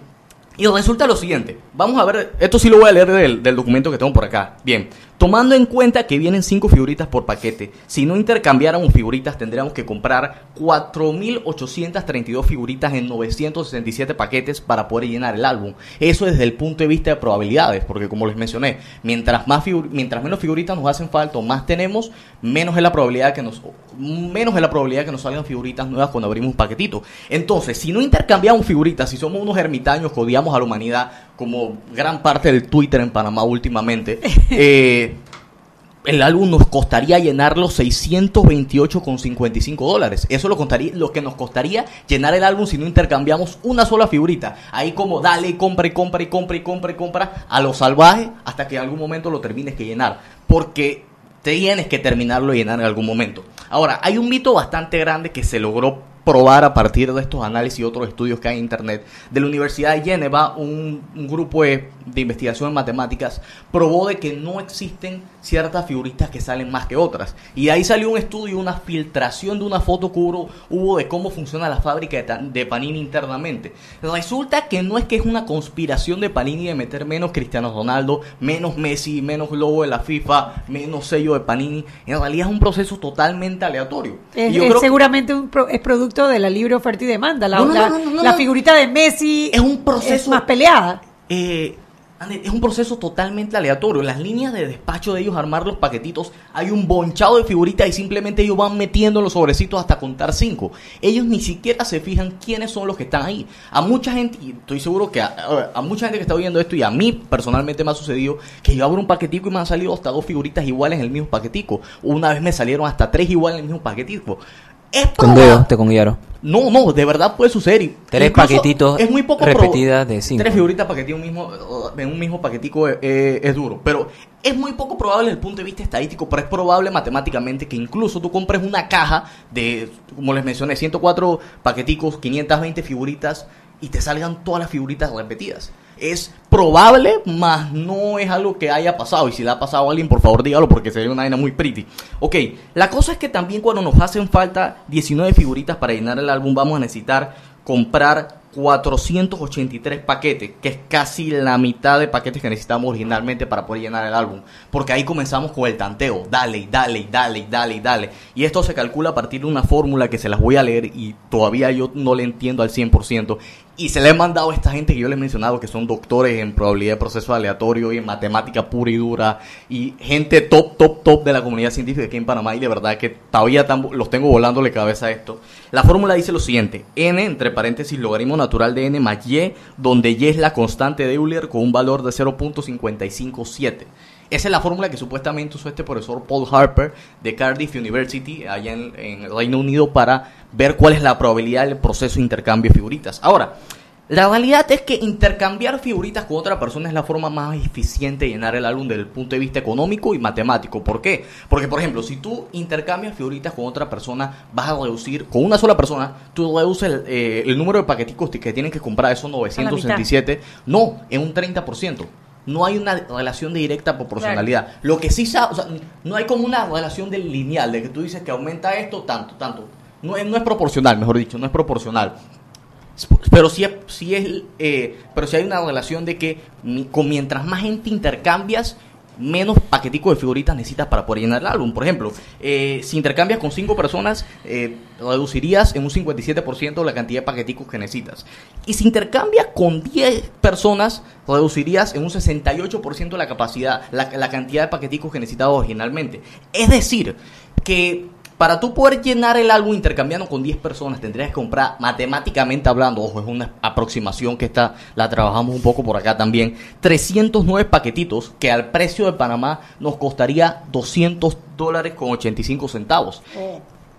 y resulta lo siguiente, vamos a ver, esto sí lo voy a leer del, del documento que tengo por acá. Bien, tomando en cuenta que vienen 5 figuritas por paquete, si no intercambiáramos figuritas tendríamos que comprar 4.832 figuritas en 967 paquetes para poder llenar el álbum. Eso desde el punto de vista de probabilidades, porque como les mencioné, mientras, más mientras menos figuritas nos hacen falta o más tenemos, menos es la probabilidad que nos menos es la probabilidad que nos salgan figuritas nuevas cuando abrimos un paquetito. Entonces, si no intercambiamos figuritas, si somos unos ermitaños que odiamos a la humanidad, como gran parte del Twitter en Panamá últimamente, eh, el álbum nos costaría llenarlo 628,55 dólares. Eso lo, contaría, lo que nos costaría llenar el álbum si no intercambiamos una sola figurita. Ahí como dale, compra y compra y compra y compra y compra a lo salvaje hasta que en algún momento lo termines que llenar. Porque tienes que terminarlo de llenar en algún momento. Ahora, hay un mito bastante grande que se logró probar a partir de estos análisis y otros estudios que hay en Internet. De la Universidad de Geneva, un, grupo de, de investigación en matemáticas probó de que no existen ciertas figuritas que salen más que otras. Y de ahí salió un estudio, una filtración de una foto que hubo, hubo de cómo funciona la fábrica de, de Panini internamente. Resulta que no es que es una conspiración de Panini de meter menos Cristiano Ronaldo, menos Messi, menos logo de la FIFA, menos sello de Panini. En realidad es un proceso totalmente aleatorio. Es, Y yo es creo- seguramente un pro- es producto de la libre oferta y demanda. La, No, no, la- no, figurita de Messi Es un proceso- más peleada. Eh, Es un proceso totalmente aleatorio. Las líneas de despacho de ellos, armar los paquetitos, hay un bonchado de figuritas y simplemente ellos van metiendo los sobrecitos hasta contar cinco. Ellos ni siquiera se fijan quiénes son los que están ahí. A mucha gente, y estoy seguro que a, a- mucha gente que está oyendo esto y a mí personalmente me ha sucedido que yo abro un paquetico y me han salido hasta dos figuritas iguales en el mismo paquetico. Una vez me salieron hasta tres iguales en el mismo paquetico. Es Con probable- dedo, te conguiaron. no, no, de verdad puede suceder. y- Tres paquetitos es muy poco repetidas de cinco. Tres figuritas un mismo, en un mismo paquetico eh, eh, es duro. Pero es muy poco probable desde el punto de vista estadístico, pero es probable matemáticamente que incluso tú compres una caja de, como les mencioné, 104 paqueticos, 520 figuritas y te salgan todas las figuritas repetidas. Es probable, más no es algo que haya pasado. Y si le ha pasado a alguien, por favor dígalo porque sería una vaina muy pretty. Ok, la cosa es que también cuando nos hacen falta 19 figuritas para llenar el álbum, vamos a necesitar comprar 483 paquetes, que es casi la mitad de paquetes que necesitamos originalmente para poder llenar el álbum. Porque ahí comenzamos con el tanteo, dale, dale, dale, dale, dale. Y esto se calcula a partir de una fórmula que se las voy a leer y todavía yo no le entiendo al 100%. Y se le he mandado a esta gente que yo les he mencionado, que son doctores en probabilidad de proceso aleatorio y en matemática pura y dura, y gente top, top, top de la comunidad científica aquí en Panamá, y de verdad que todavía los tengo volándole cabeza a esto. La fórmula dice lo siguiente, n, entre paréntesis, logaritmo natural de n más y, donde y es la constante de Euler con un valor de 0.557. Esa es la fórmula que supuestamente usó este profesor Paul Harper de Cardiff University, allá en, en el Reino Unido, para ver cuál es la probabilidad del proceso de intercambio de figuritas. Ahora, la realidad es que intercambiar figuritas con otra persona es la forma más eficiente de llenar el álbum desde el punto de vista económico y matemático. ¿Por qué? Porque, por ejemplo, si tú intercambias figuritas con otra persona, vas a reducir, con una sola persona, tú reduces el, eh, el número de paqueticos que tienen que comprar, esos 967, no, en un 30%. No hay una relación de directa proporcionalidad. Lo que sí o sea, no hay como una relación del lineal, de que tú dices que aumenta esto tanto, tanto. No es, no es proporcional, mejor dicho, no es proporcional. Pero sí, es- sí es, eh, pero sí hay una relación de que con mientras más gente intercambias, menos paqueticos de figuritas necesitas para poder llenar el álbum. Por ejemplo, eh, si intercambias con cinco personas, eh, reducirías en un 57% la cantidad de paqueticos que necesitas. Y si intercambias con 10 personas, reducirías en un 68% la capacidad, la, la cantidad de paqueticos que necesitabas originalmente. Es decir, que para tú poder llenar el álbum intercambiando con 10 personas, tendrías que comprar, matemáticamente hablando, ojo, es una aproximación que está, la trabajamos un poco por acá también, 309 paquetitos que al precio de Panamá nos costaría 200 dólares con 85 centavos.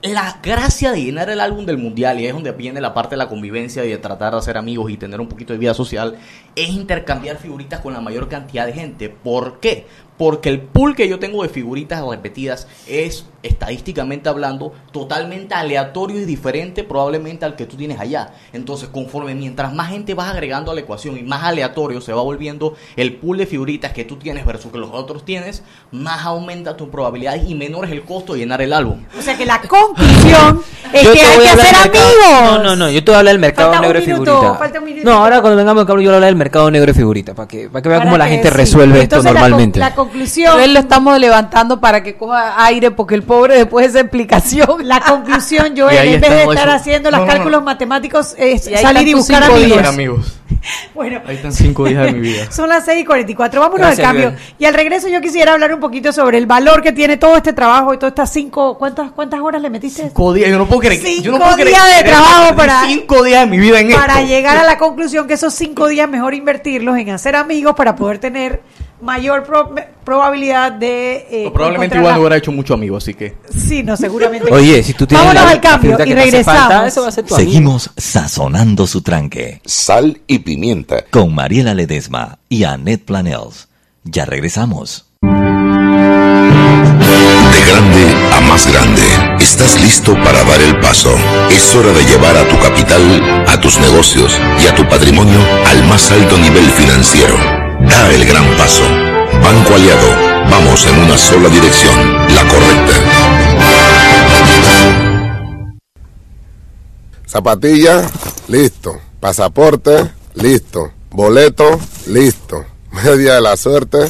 La gracia de llenar el álbum del mundial, y es donde viene la parte de la convivencia y de tratar de hacer amigos y tener un poquito de vida social, es intercambiar figuritas con la mayor cantidad de gente. ¿Por qué? Porque el pool que yo tengo de figuritas repetidas es, estadísticamente hablando, totalmente aleatorio y diferente probablemente al que tú tienes allá. Entonces, conforme mientras más gente vas agregando a la ecuación y más aleatorio se va volviendo el pool de figuritas que tú tienes versus que los otros tienes, más aumenta tu probabilidad y menor es el costo de llenar el álbum. O sea que la conclusión es Yo que hay que mercado- amigos. No, no, no, yo te voy a hablar del mercado Falta negro de minuto, figurita. falta un minutito. No, ahora cuando vengamos yo voy a hablar del mercado negro de figurita, para que, para que vea Para cómo la gente sí. resuelve esto Entonces, la con- normalmente. La, conclusión. Él lo estamos levantando para que coja aire porque el pobre después de esa explicación. La conclusión, Joel, en vez de estar eso. haciendo los No, no, no. cálculos matemáticos, es Y salir y buscar cinco amigos. días. amigos. Bueno, Ahí están cinco días de mi vida. Son las 6 y 44. Vámonos Gracias, al cambio. Y al regreso yo quisiera hablar un poquito sobre el valor que tiene todo este trabajo y todas estas cinco... ¿Cuántas, cuántas horas le metiste? Cinco días, yo no puedo creer. que- yo no Cinco puedo creer días de creer trabajo para- Cinco días de mi vida en para esto. llegar a la conclusión que esos cinco días mejor invertirlos en hacer amigos para poder tener mayor pro- probabilidad de... eh, Probablemente igual la- no hubiera hecho mucho amigo, así que. Sí, no, seguramente. Oye, si tú tienes Vámonos la- al cambio y falta, regresamos. eso va a ser tu amigo. Seguimos sazonando su tranque. Sal y pimienta. Con Mariela Ledesma y Annette Planels. Ya regresamos. De grande a más grande, estás listo para dar el paso. Es hora de llevar a tu capital, a tus negocios y a tu patrimonio al más alto nivel financiero. Da el gran paso. Banco Aliado, vamos en una sola dirección, la correcta. Zapatilla, listo. Pasaporte, listo. Boleto, listo. Media de la suerte,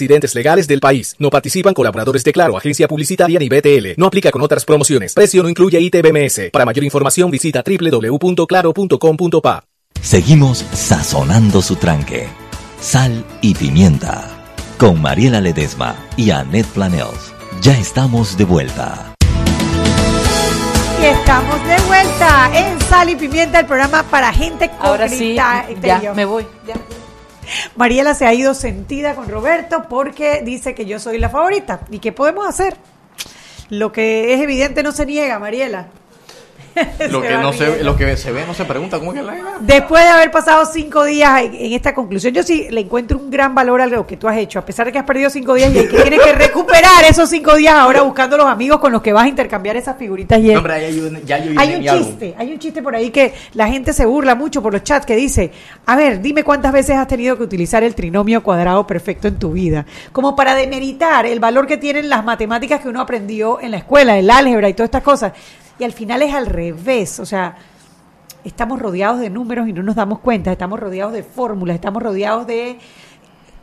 residentes legales del país. No participan colaboradores de Claro, agencia publicitaria ni BTL. No aplica con otras promociones. Precio no incluye ITBMS. Para mayor información visita www.claro.com.pa. Seguimos sazonando su tranque. Sal y pimienta. Con Mariela Ledesma y Annette Planels. Ya estamos de vuelta. Y estamos de vuelta en Sal y Pimienta, el programa para gente con Ahora sí, criterio. ya me voy. ya. Mariela se ha ido sentida con Roberto porque dice que yo soy la favorita. ¿Y qué podemos hacer? Lo que es evidente no se niega, Mariela. Lo que, no se, riendo. lo que se ve no se pregunta. ¿Cómo es que la Después de haber pasado cinco días en, en esta conclusión, yo sí le encuentro un gran valor a lo que tú has hecho, a pesar de que has perdido cinco días y que tienes que recuperar esos cinco días ahora buscando los amigos con los que vas a intercambiar esas figuritas. Y No, hombre, ya yo, ya yo hay un chiste, hay un chiste por ahí que la gente se burla mucho por los chats que dice, a ver, dime cuántas veces has tenido que utilizar el trinomio cuadrado perfecto en tu vida, como para demeritar el valor que tienen las matemáticas que uno aprendió en la escuela, el álgebra y todas estas cosas. Y al final es al revés, o sea, estamos rodeados de números y no nos damos cuenta, estamos rodeados de fórmulas, estamos rodeados de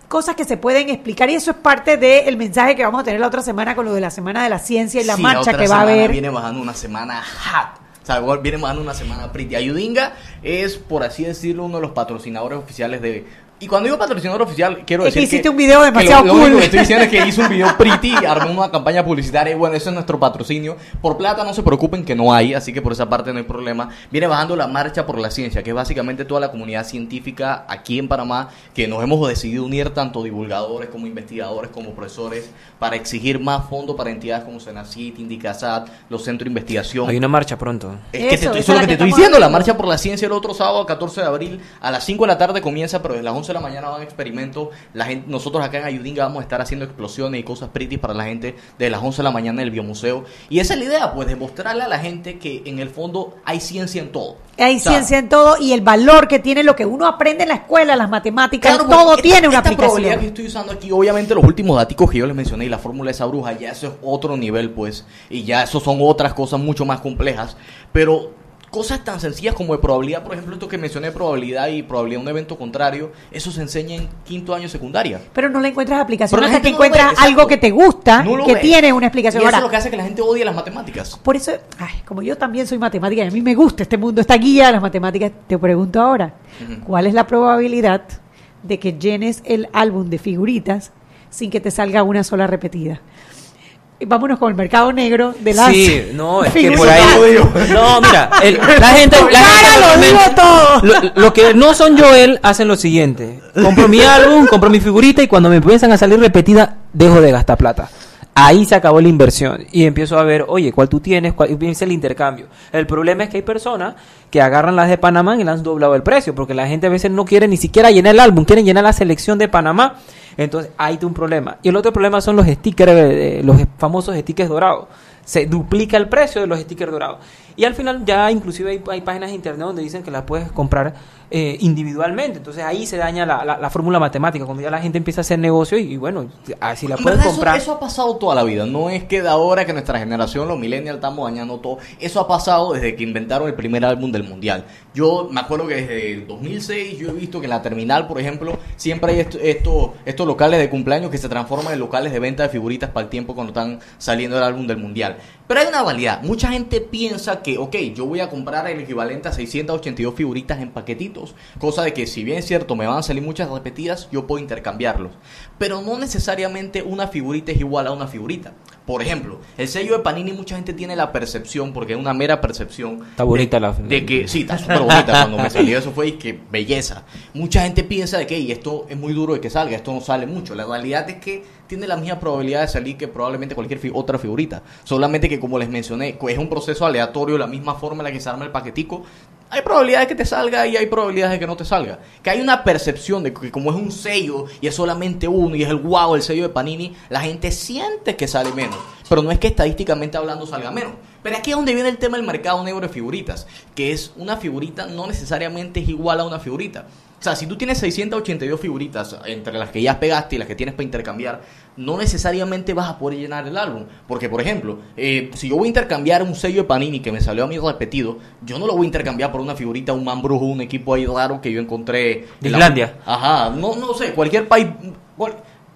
cosas que se pueden explicar y eso es parte del mensaje que vamos a tener la otra semana con lo de la Semana de la Ciencia y la Sí, marcha que va a semana haber. Viene bajando una semana hot. O sea, viene bajando una semana pretty. Ayudinga es, por así decirlo, uno de los patrocinadores oficiales de... Y cuando digo patrocinador oficial, quiero Es que decir hiciste un video que demasiado lo, lo único cool. que estoy diciendo es que hizo un video pretty, armó una campaña publicitaria y bueno, eso es nuestro patrocinio. Por plata no se preocupen que no hay, así que por esa parte no hay problema. Viene bajando la marcha por la ciencia, que es básicamente toda la comunidad científica aquí en Panamá, que nos hemos decidido unir tanto divulgadores como investigadores como profesores para exigir más fondos para entidades como Senacit, Indicasat, los centros de investigación. Hay una marcha pronto. Es que te- Eso, esa es lo que te que estoy diciendo. La marcha por la ciencia el otro sábado, 14 de abril, a las 5 de la tarde comienza, pero desde las 11 de la mañana van experimentos. La gente, nosotros acá en Ayudinga vamos a estar haciendo explosiones y cosas pretty para la gente de las 11 de la mañana en el biomuseo. Y esa es la idea, pues, demostrarle a la gente que en el fondo hay ciencia en todo. Hay O sea, ciencia en todo y el valor que tiene lo que uno aprende en la escuela, las matemáticas, Claro, todo porque tiene esta- una esta probabilidad que aplicación. estoy usando aquí, obviamente los últimos datos que yo les mencioné y la fórmula de esa bruja, ya eso es otro nivel, pues, y ya eso son otras cosas mucho más complejas, pero cosas tan sencillas como de probabilidad, por ejemplo, esto que mencioné, probabilidad y probabilidad de un evento contrario, eso se enseña en quinto año secundaria. Pero no le encuentras aplicación hasta que no encuentras ve, algo que te gusta, No que ve. tiene una explicación. Y eso es lo que hace que la gente odie las matemáticas. Por eso, ay, como yo también soy matemática y a mí me gusta este mundo, esta guía de las matemáticas, te pregunto ahora, ¿cuál es la probabilidad de que llenes el álbum de figuritas sin que te salga una sola repetida? Y Vámonos con el mercado negro de las Sí, no, es que por ahí. No, mira, el- la gente. La gente lo todo. Lo, lo que no son Joel hacen lo siguiente: compro mi álbum, compro mi figurita y cuando me empiezan a salir repetidas, dejo de gastar plata. Ahí se acabó la inversión y empiezo a ver, oye, ¿cuál tú tienes? ¿Cuál empieza el intercambio? El problema es que hay personas que agarran las de Panamá y le han doblado el precio, porque la gente a veces no quiere ni siquiera llenar el álbum, quieren llenar la selección de Panamá. Entonces, está un problema. Y el otro problema son los stickers, los famosos stickers dorados. Se duplica el precio de los stickers dorados. Y al final ya inclusive hay, hay páginas de internet donde dicen que las puedes comprar eh, individualmente. Entonces ahí se daña la, la- la fórmula matemática. Cuando ya la gente empieza a hacer negocio y, y bueno, así la En puedes verdad, comprar. Eso, eso ha pasado toda la vida. No es que de ahora que nuestra generación, los millennials, estamos dañando todo. Eso ha pasado desde que inventaron el primer álbum del mundial. Yo me acuerdo que desde el 2006 yo he visto que en la terminal, por ejemplo, siempre hay esto- esto- estos locales de cumpleaños que se transforman en locales de venta de figuritas para el tiempo cuando están saliendo el álbum del mundial. Pero hay una validad. Mucha gente piensa que, ok, yo voy a comprar el equivalente a 682 figuritas en paquetitos. Cosa de que, si bien es cierto, me van a salir muchas repetidas, yo puedo intercambiarlos. Pero no necesariamente una figurita es igual a una figurita. Por ejemplo, el sello de Panini, mucha gente tiene la percepción, porque es una mera percepción. Está bonita la De que, sí, está súper bonita. Cuando me salió eso fue y que belleza. Mucha gente piensa de que "Ey, esto es muy duro de que salga, esto no sale mucho. La realidad es que tiene la misma probabilidad de salir que probablemente cualquier fi- otra figurita. Solamente que, como les mencioné, es un proceso aleatorio, la misma forma en la que se arma el paquetico. Hay probabilidades de que te salga y hay probabilidades de que no te salga. Que hay una percepción de que como es un sello y es solamente uno y es el wow, el sello de Panini, la gente siente que sale menos. Pero no es que estadísticamente hablando salga menos. Pero aquí es donde viene el tema del mercado negro de figuritas, que es una figurita no necesariamente es igual a una figurita. O sea, si tú tienes 682 figuritas entre las que ya pegaste y las que tienes para intercambiar, no necesariamente vas a poder llenar el álbum. Porque, por ejemplo, eh, si yo voy a intercambiar un sello de Panini que me salió a mí repetido, yo no lo voy a intercambiar por una figurita, un man brujo, un equipo ahí raro que yo encontré. De la- Islandia. Ajá, no, no sé, cualquier país.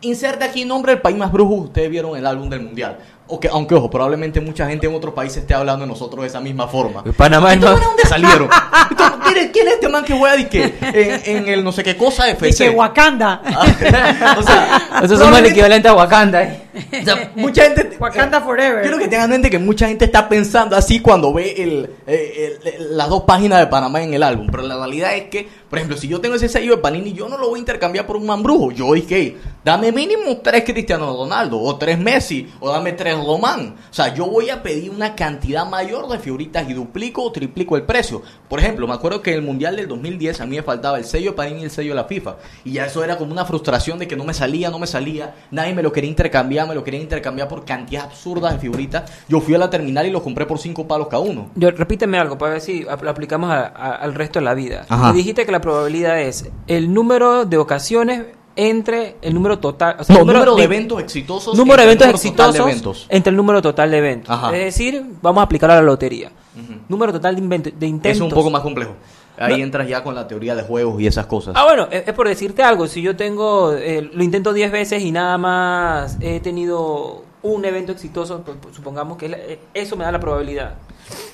Inserta aquí nombre del país más brujo. Ustedes vieron el álbum del mundial. O que, aunque, ojo, probablemente mucha gente en otro país esté hablando de nosotros de esa misma forma. Panamá es ¿Estos más- manes dónde salieron? ¿Quién es, quién es este man que juega disque en, en el no sé qué cosa Y FC? que Wakanda. o sea, Eso somos el equivalente a Wakanda. eh. o sea, mucha gente. Wakanda Forever. Quiero que tengan en mente que mucha gente está pensando así cuando ve el, eh, el- el- las dos páginas de Panamá en el álbum. Pero la realidad es que, por ejemplo, si yo tengo ese sello de Panini, yo no lo voy a intercambiar por un man brujo. Yo dije, dame mínimo tres Cristiano Ronaldo, o tres Messi, o dame tres Román. O sea, yo voy a pedir una cantidad mayor de figuritas y duplico o triplico el precio. Por ejemplo, me acuerdo que en el Mundial del 2010 a mí me faltaba el sello Panini y el sello de la FIFA. Y ya eso era como una frustración de que no me salía, no me salía. Nadie me lo quería intercambiar, me lo querían intercambiar por cantidades absurdas de figuritas. Yo fui a la terminal y los compré por cinco palos cada uno. Yo, repíteme algo para ver si lo aplicamos a- a- al resto de la vida. Ajá. Me dijiste que la probabilidad es el número de ocasiones entre el número total. O sea, No, el número de de- eventos exitosos Número de eventos de exitosos eventos. entre el número total de eventos. Ajá. Es decir, vamos a aplicar a la lotería. Número total de, de intentos. Es un poco más complejo. Ahí No. entras ya con la teoría de juegos y esas cosas. Ah, bueno, es, es por decirte algo. Si yo tengo, eh, lo intento 10 veces y nada más he tenido un evento exitoso, pues, pues, supongamos que es la- eh, eso me da la probabilidad.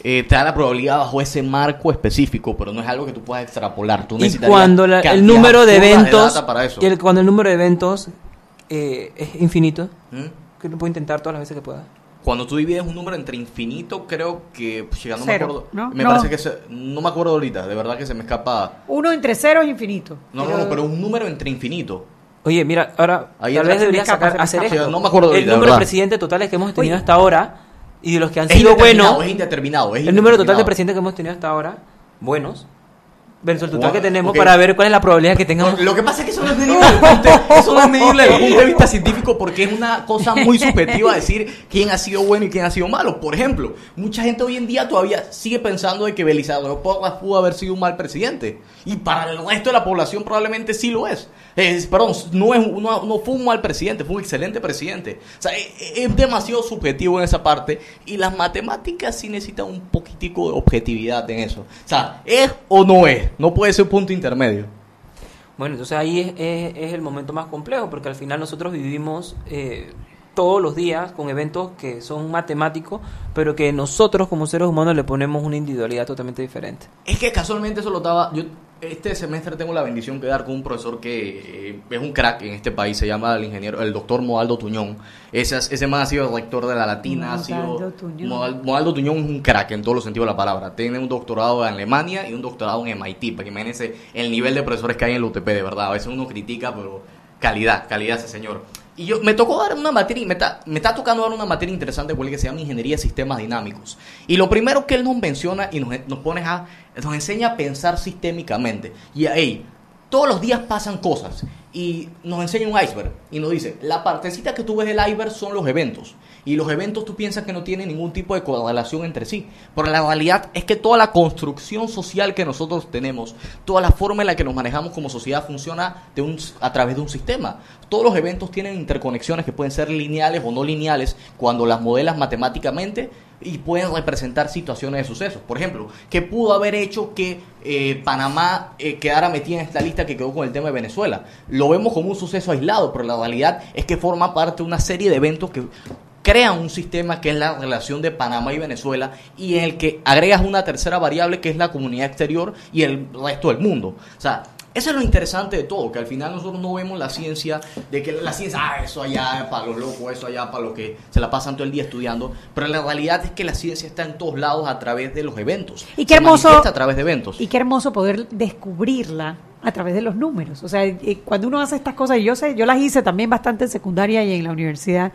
Eh, te da la probabilidad bajo ese marco específico, pero no es algo que tú puedas extrapolar. Tú Y cuando la- el número de eventos, data para eso. y el- cuando el número de eventos eh, es infinito, ¿Mm? que lo puedo intentar todas las veces que pueda. Cuando tú divides un número entre infinito, creo que pues, llegando Cero, me acuerdo. ¿no? Me No. parece que se- no me acuerdo ahorita, de verdad que se me escapa. Uno entre cero es infinito. No, no, no, pero un número entre infinito. Oye, mira, ahora Ahí tal vez debería sacar, hacer esto. No me acuerdo el número de presidentes totales que hemos tenido Oye. hasta ahora y de los que han Es sido buenos. es indeterminado. es El número total de presidentes que hemos tenido hasta ahora, buenos, versus el total Bueno, que tenemos para ver cuál es la probabilidad que tengamos. Lo que pasa es que eso no es medible eso no es medible desde el punto de vista científico porque es una cosa muy subjetiva decir quién ha sido bueno y quién ha sido malo. Por ejemplo, mucha gente hoy en día todavía sigue pensando de que Belisario Porras pudo haber sido un mal presidente. Y para el resto de la población probablemente sí lo es. Es- perdón, no, es, no, no fue un mal presidente, fue un excelente presidente. O sea, es, es demasiado subjetivo en esa parte y las matemáticas sí necesitan un poquitico de objetividad en eso. O sea, ¿es o no es? No puede ser un punto intermedio. Bueno, entonces ahí es, es- es el momento más complejo, porque al final nosotros vivimos eh, todos los días con eventos que son matemáticos, pero que nosotros como seres humanos le ponemos una individualidad totalmente diferente. Es que casualmente eso lo estaba. Yo este semestre tengo la bendición de dar con un profesor que eh, es un crack en este país, se llama el ingeniero, el doctor Moaldo Tuñón. Ese, ese man ha sido rector de la Latina, ha sido. Moaldo Tuñón. Moal- Moaldo Tuñón es un crack en todos los sentidos de la palabra. Tiene un doctorado en Alemania y un doctorado en MIT. Para que imagínense el nivel de profesores que hay en la UTP, de verdad. A veces uno critica, pero calidad, calidad ese señor. Y yo me tocó dar una materia, me está, me está tocando dar una materia interesante porque que se llama Ingeniería de Sistemas Dinámicos. Y lo primero que él nos menciona y nos, nos pone a, nos enseña a pensar sistémicamente. Y a, hey, todos los días pasan cosas. Y nos enseña un iceberg. Y nos dice, la partecita que tú ves del iceberg son los eventos. Y los eventos tú piensas que no tienen ningún tipo de correlación entre sí. Pero la realidad es que toda la construcción social que nosotros tenemos, toda la forma en la que nos manejamos como sociedad funciona a través de un sistema. Todos los eventos tienen interconexiones que pueden ser lineales o no lineales cuando las modelas matemáticamente y pueden representar situaciones de sucesos. Por ejemplo, ¿qué pudo haber hecho que eh, Panamá eh, quedara metida en esta lista que quedó con el tema de Venezuela? Lo vemos como un suceso aislado, pero la realidad es que forma parte de una serie de eventos que crean un sistema que es la relación de Panamá y Venezuela y en el que agregas una tercera variable que es la comunidad exterior y el resto del mundo. O sea, eso es lo interesante de todo, que al final nosotros no vemos la ciencia, de que la ciencia, ah, eso allá es para los locos, eso allá para los que se la pasan todo el día estudiando, pero la realidad es que la ciencia está en todos lados a través de los eventos. Y qué Se hermoso- manifiesta a través de eventos. Y qué hermoso poder descubrirla a través de los números. O sea, eh, cuando uno hace estas cosas, y yo sé, yo las hice también bastante en secundaria y en la universidad,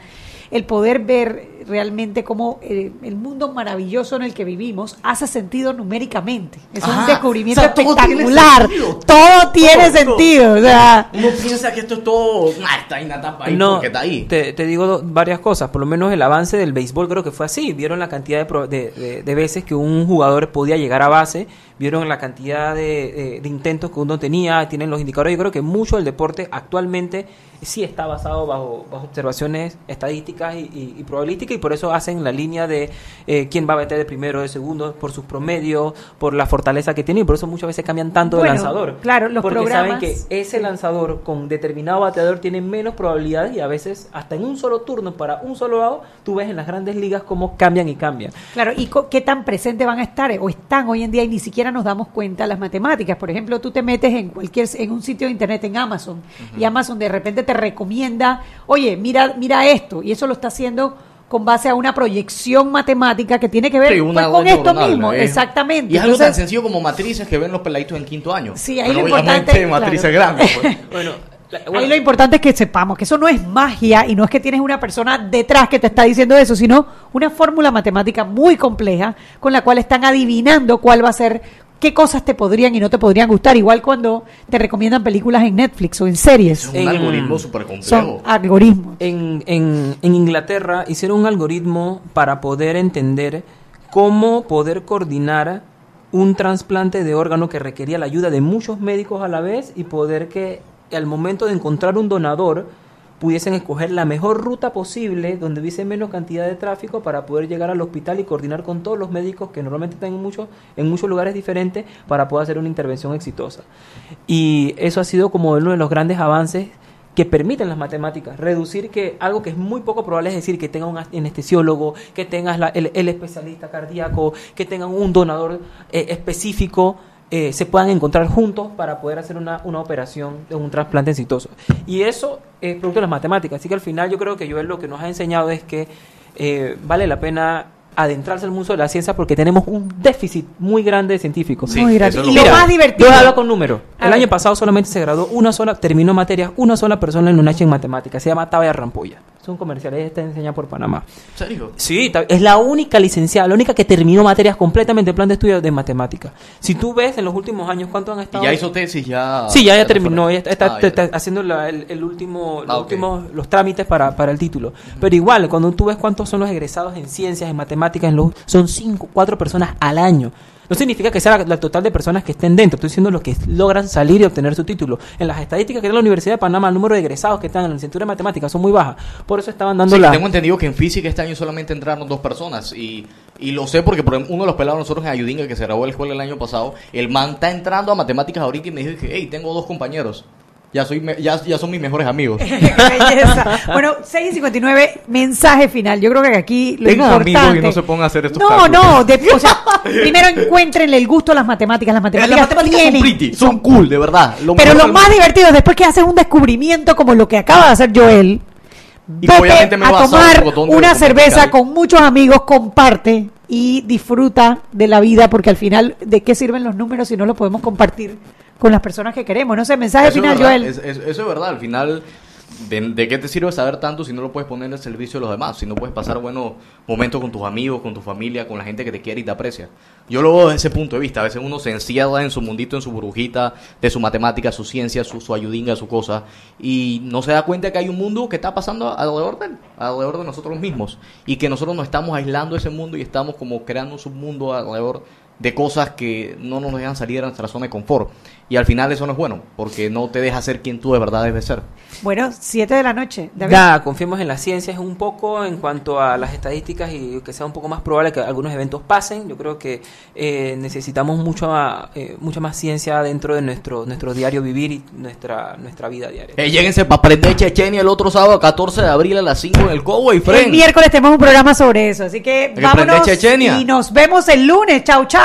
el poder ver realmente cómo eh, el mundo maravilloso en el que vivimos hace sentido numéricamente. Es un descubrimiento O sea, todo tiene espectacular. Todo tiene Todo, sentido. O sea, Uno piensa que esto es todo, ah, está ahí, nada, ahí No, porque está ahí. Te, te digo do- varias cosas. Por lo menos el avance del béisbol creo que fue así. Vieron la cantidad de, pro- de, de- de veces que un jugador podía llegar a base. Vieron la cantidad de, de- de intentos que uno tenía. Tienen los indicadores. Yo creo que mucho del deporte actualmente sí está basado bajo, bajo observaciones estadísticas y, y- y probabilísticas. Y por eso hacen la línea de eh, quién va a meter de primero o de segundo. Por sus promedios, por la fortaleza que tiene. Y por eso muchas veces cambian tanto Bueno, de lanzador. claro, los Porque programas- saben que ese lanzador con determinado bateador tiene menos probabilidades y a veces hasta en un solo turno para un solo lado tú ves en las grandes ligas cómo cambian y cambian. Claro, y qué tan presentes van a estar eh, o están hoy en día y ni siquiera nos damos cuenta las matemáticas. Por ejemplo, tú te metes en cualquier en un sitio de internet en Amazon y Amazon de repente te recomienda, "Oye, mira mira esto" y eso lo está haciendo con base a una proyección matemática que tiene que ver Sí, pues, con esto mismo, ¿eh? exactamente. Y es algo tan sencillo como matrices que ven los peladitos en quinto año. Sí, ahí lo importante, matrices claro. grandes. pues. Bueno, Ahí lo importante es que sepamos que eso no es magia y no es que tienes una persona detrás que te está diciendo eso, sino una fórmula matemática muy compleja con la cual están adivinando cuál va a ser, qué cosas te podrían y no te podrían gustar. Igual cuando te recomiendan películas en Netflix o en series. Es un En- algoritmo súper complejo. Son algoritmos. En, en, en Inglaterra hicieron un algoritmo para poder entender cómo poder coordinar un trasplante de órgano que requería la ayuda de muchos médicos a la vez y poder que al momento de encontrar un donador pudiesen escoger la mejor ruta posible donde hubiese menos cantidad de tráfico para poder llegar al hospital y coordinar con todos los médicos que normalmente están en muchos en muchos lugares diferentes para poder hacer una intervención exitosa. Y eso ha sido como uno de los grandes avances que permiten las matemáticas, reducir que algo que es muy poco probable es decir que tenga un anestesiólogo, que tengas la- el, el especialista cardíaco, que tengan un donador eh, específico, eh, se puedan encontrar juntos para poder hacer una, una operación de un trasplante exitoso. Y eso es producto de las matemáticas. Así que al final yo creo que Joel lo que nos ha enseñado es que eh, vale la pena adentrarse al mundo de la ciencia porque tenemos un déficit muy grande de científicos. Sí, Muy grande. eso es Y lo más divertido- Yo hablar con números. El año pasado solamente se graduó una sola, terminó materias, una sola persona en UNACH en matemáticas. Se llama Tabea Rampolla. Es un comercial, ella está enseñada por Panamá. ¿En serio? Sí, es la única licenciada, la única que terminó materias completamente en plan de estudio de matemáticas. Si tú ves en los últimos años cuánto han Y estado... ya hizo tesis, ya. Sí, ya, ya terminó, ella está, está- Ah, ya. está haciendo la- el, el último, los Ah, últimos, los trámites para, para el título. Pero igual, cuando tú ves cuántos son los egresados en ciencias, en matemáticas, en los, son cinco, cuatro personas al año. No significa que sea la, la total de personas que estén dentro, estoy diciendo los que logran salir y obtener su título. En las estadísticas que da la Universidad de Panamá, el número de egresados que están en la licenciatura de matemáticas son muy bajas. Por eso estaban dando Sí, la... tengo entendido que en física este año solamente entraron dos personas y, y lo sé porque por ejemplo, uno de los pelados nosotros en Ayudinga que se graduó de la escuela el año pasado, el man está entrando a matemáticas ahorita y me dijo que, hey, tengo dos compañeros, ya soy me- ya, ya son mis mejores amigos. Belleza. Bueno, 6 y 59, mensaje final. Yo creo que aquí lo Tengan importante... amigos y no se pongan a hacer estos No, cálculos. no, de- o sea, primero encuéntrenle el gusto a las matemáticas. Las matemáticas, Las matemáticas son tienen- pretty, son cool, de verdad. Lo Pero lo más divertido es después que haces un descubrimiento como lo que acaba de hacer Joel, Y vete obviamente me a tomar una cerveza con muchos amigos, comparte y disfruta de la vida porque al final, ¿de qué sirven los números si no los podemos compartir con las personas que queremos? No sé, mensaje Eso es final, verdad, Joel. es- es- eso es verdad, al final, de, de qué te sirve saber tanto si no lo puedes poner el servicio de los demás? Si no puedes pasar buenos momentos con tus amigos, con tu familia, con la gente que te quiere y te aprecia. Yo lo veo desde ese punto de vista. A veces uno se encierra en su mundito, en su burbujita, de su matemática, su ciencia, su, su ayudinga, su cosa, y no se da cuenta que hay un mundo que está pasando alrededor de él, alrededor de nosotros mismos, y que nosotros nos estamos aislando de ese mundo y estamos como creando un submundo alrededor de cosas que no nos dejan salir de nuestra zona de confort. Y al final eso no es bueno, porque no te deja ser quien tú de verdad debes ser. Bueno, 7 de la noche. David. Ya, confiemos en la ciencia, es un poco en cuanto a las estadísticas y que sea un poco más probable que algunos eventos pasen. Yo creo que eh, necesitamos mucho más, eh, mucha más ciencia dentro de nuestro nuestro diario vivir y nuestra nuestra vida diaria. Eh, lléguense para aprender Chechenia el otro sábado 14 de abril a las 5 en el Cowboy El Friend. miércoles tenemos un programa sobre eso, así que que vámonos aprender Chechenia. y nos vemos el lunes. Chao,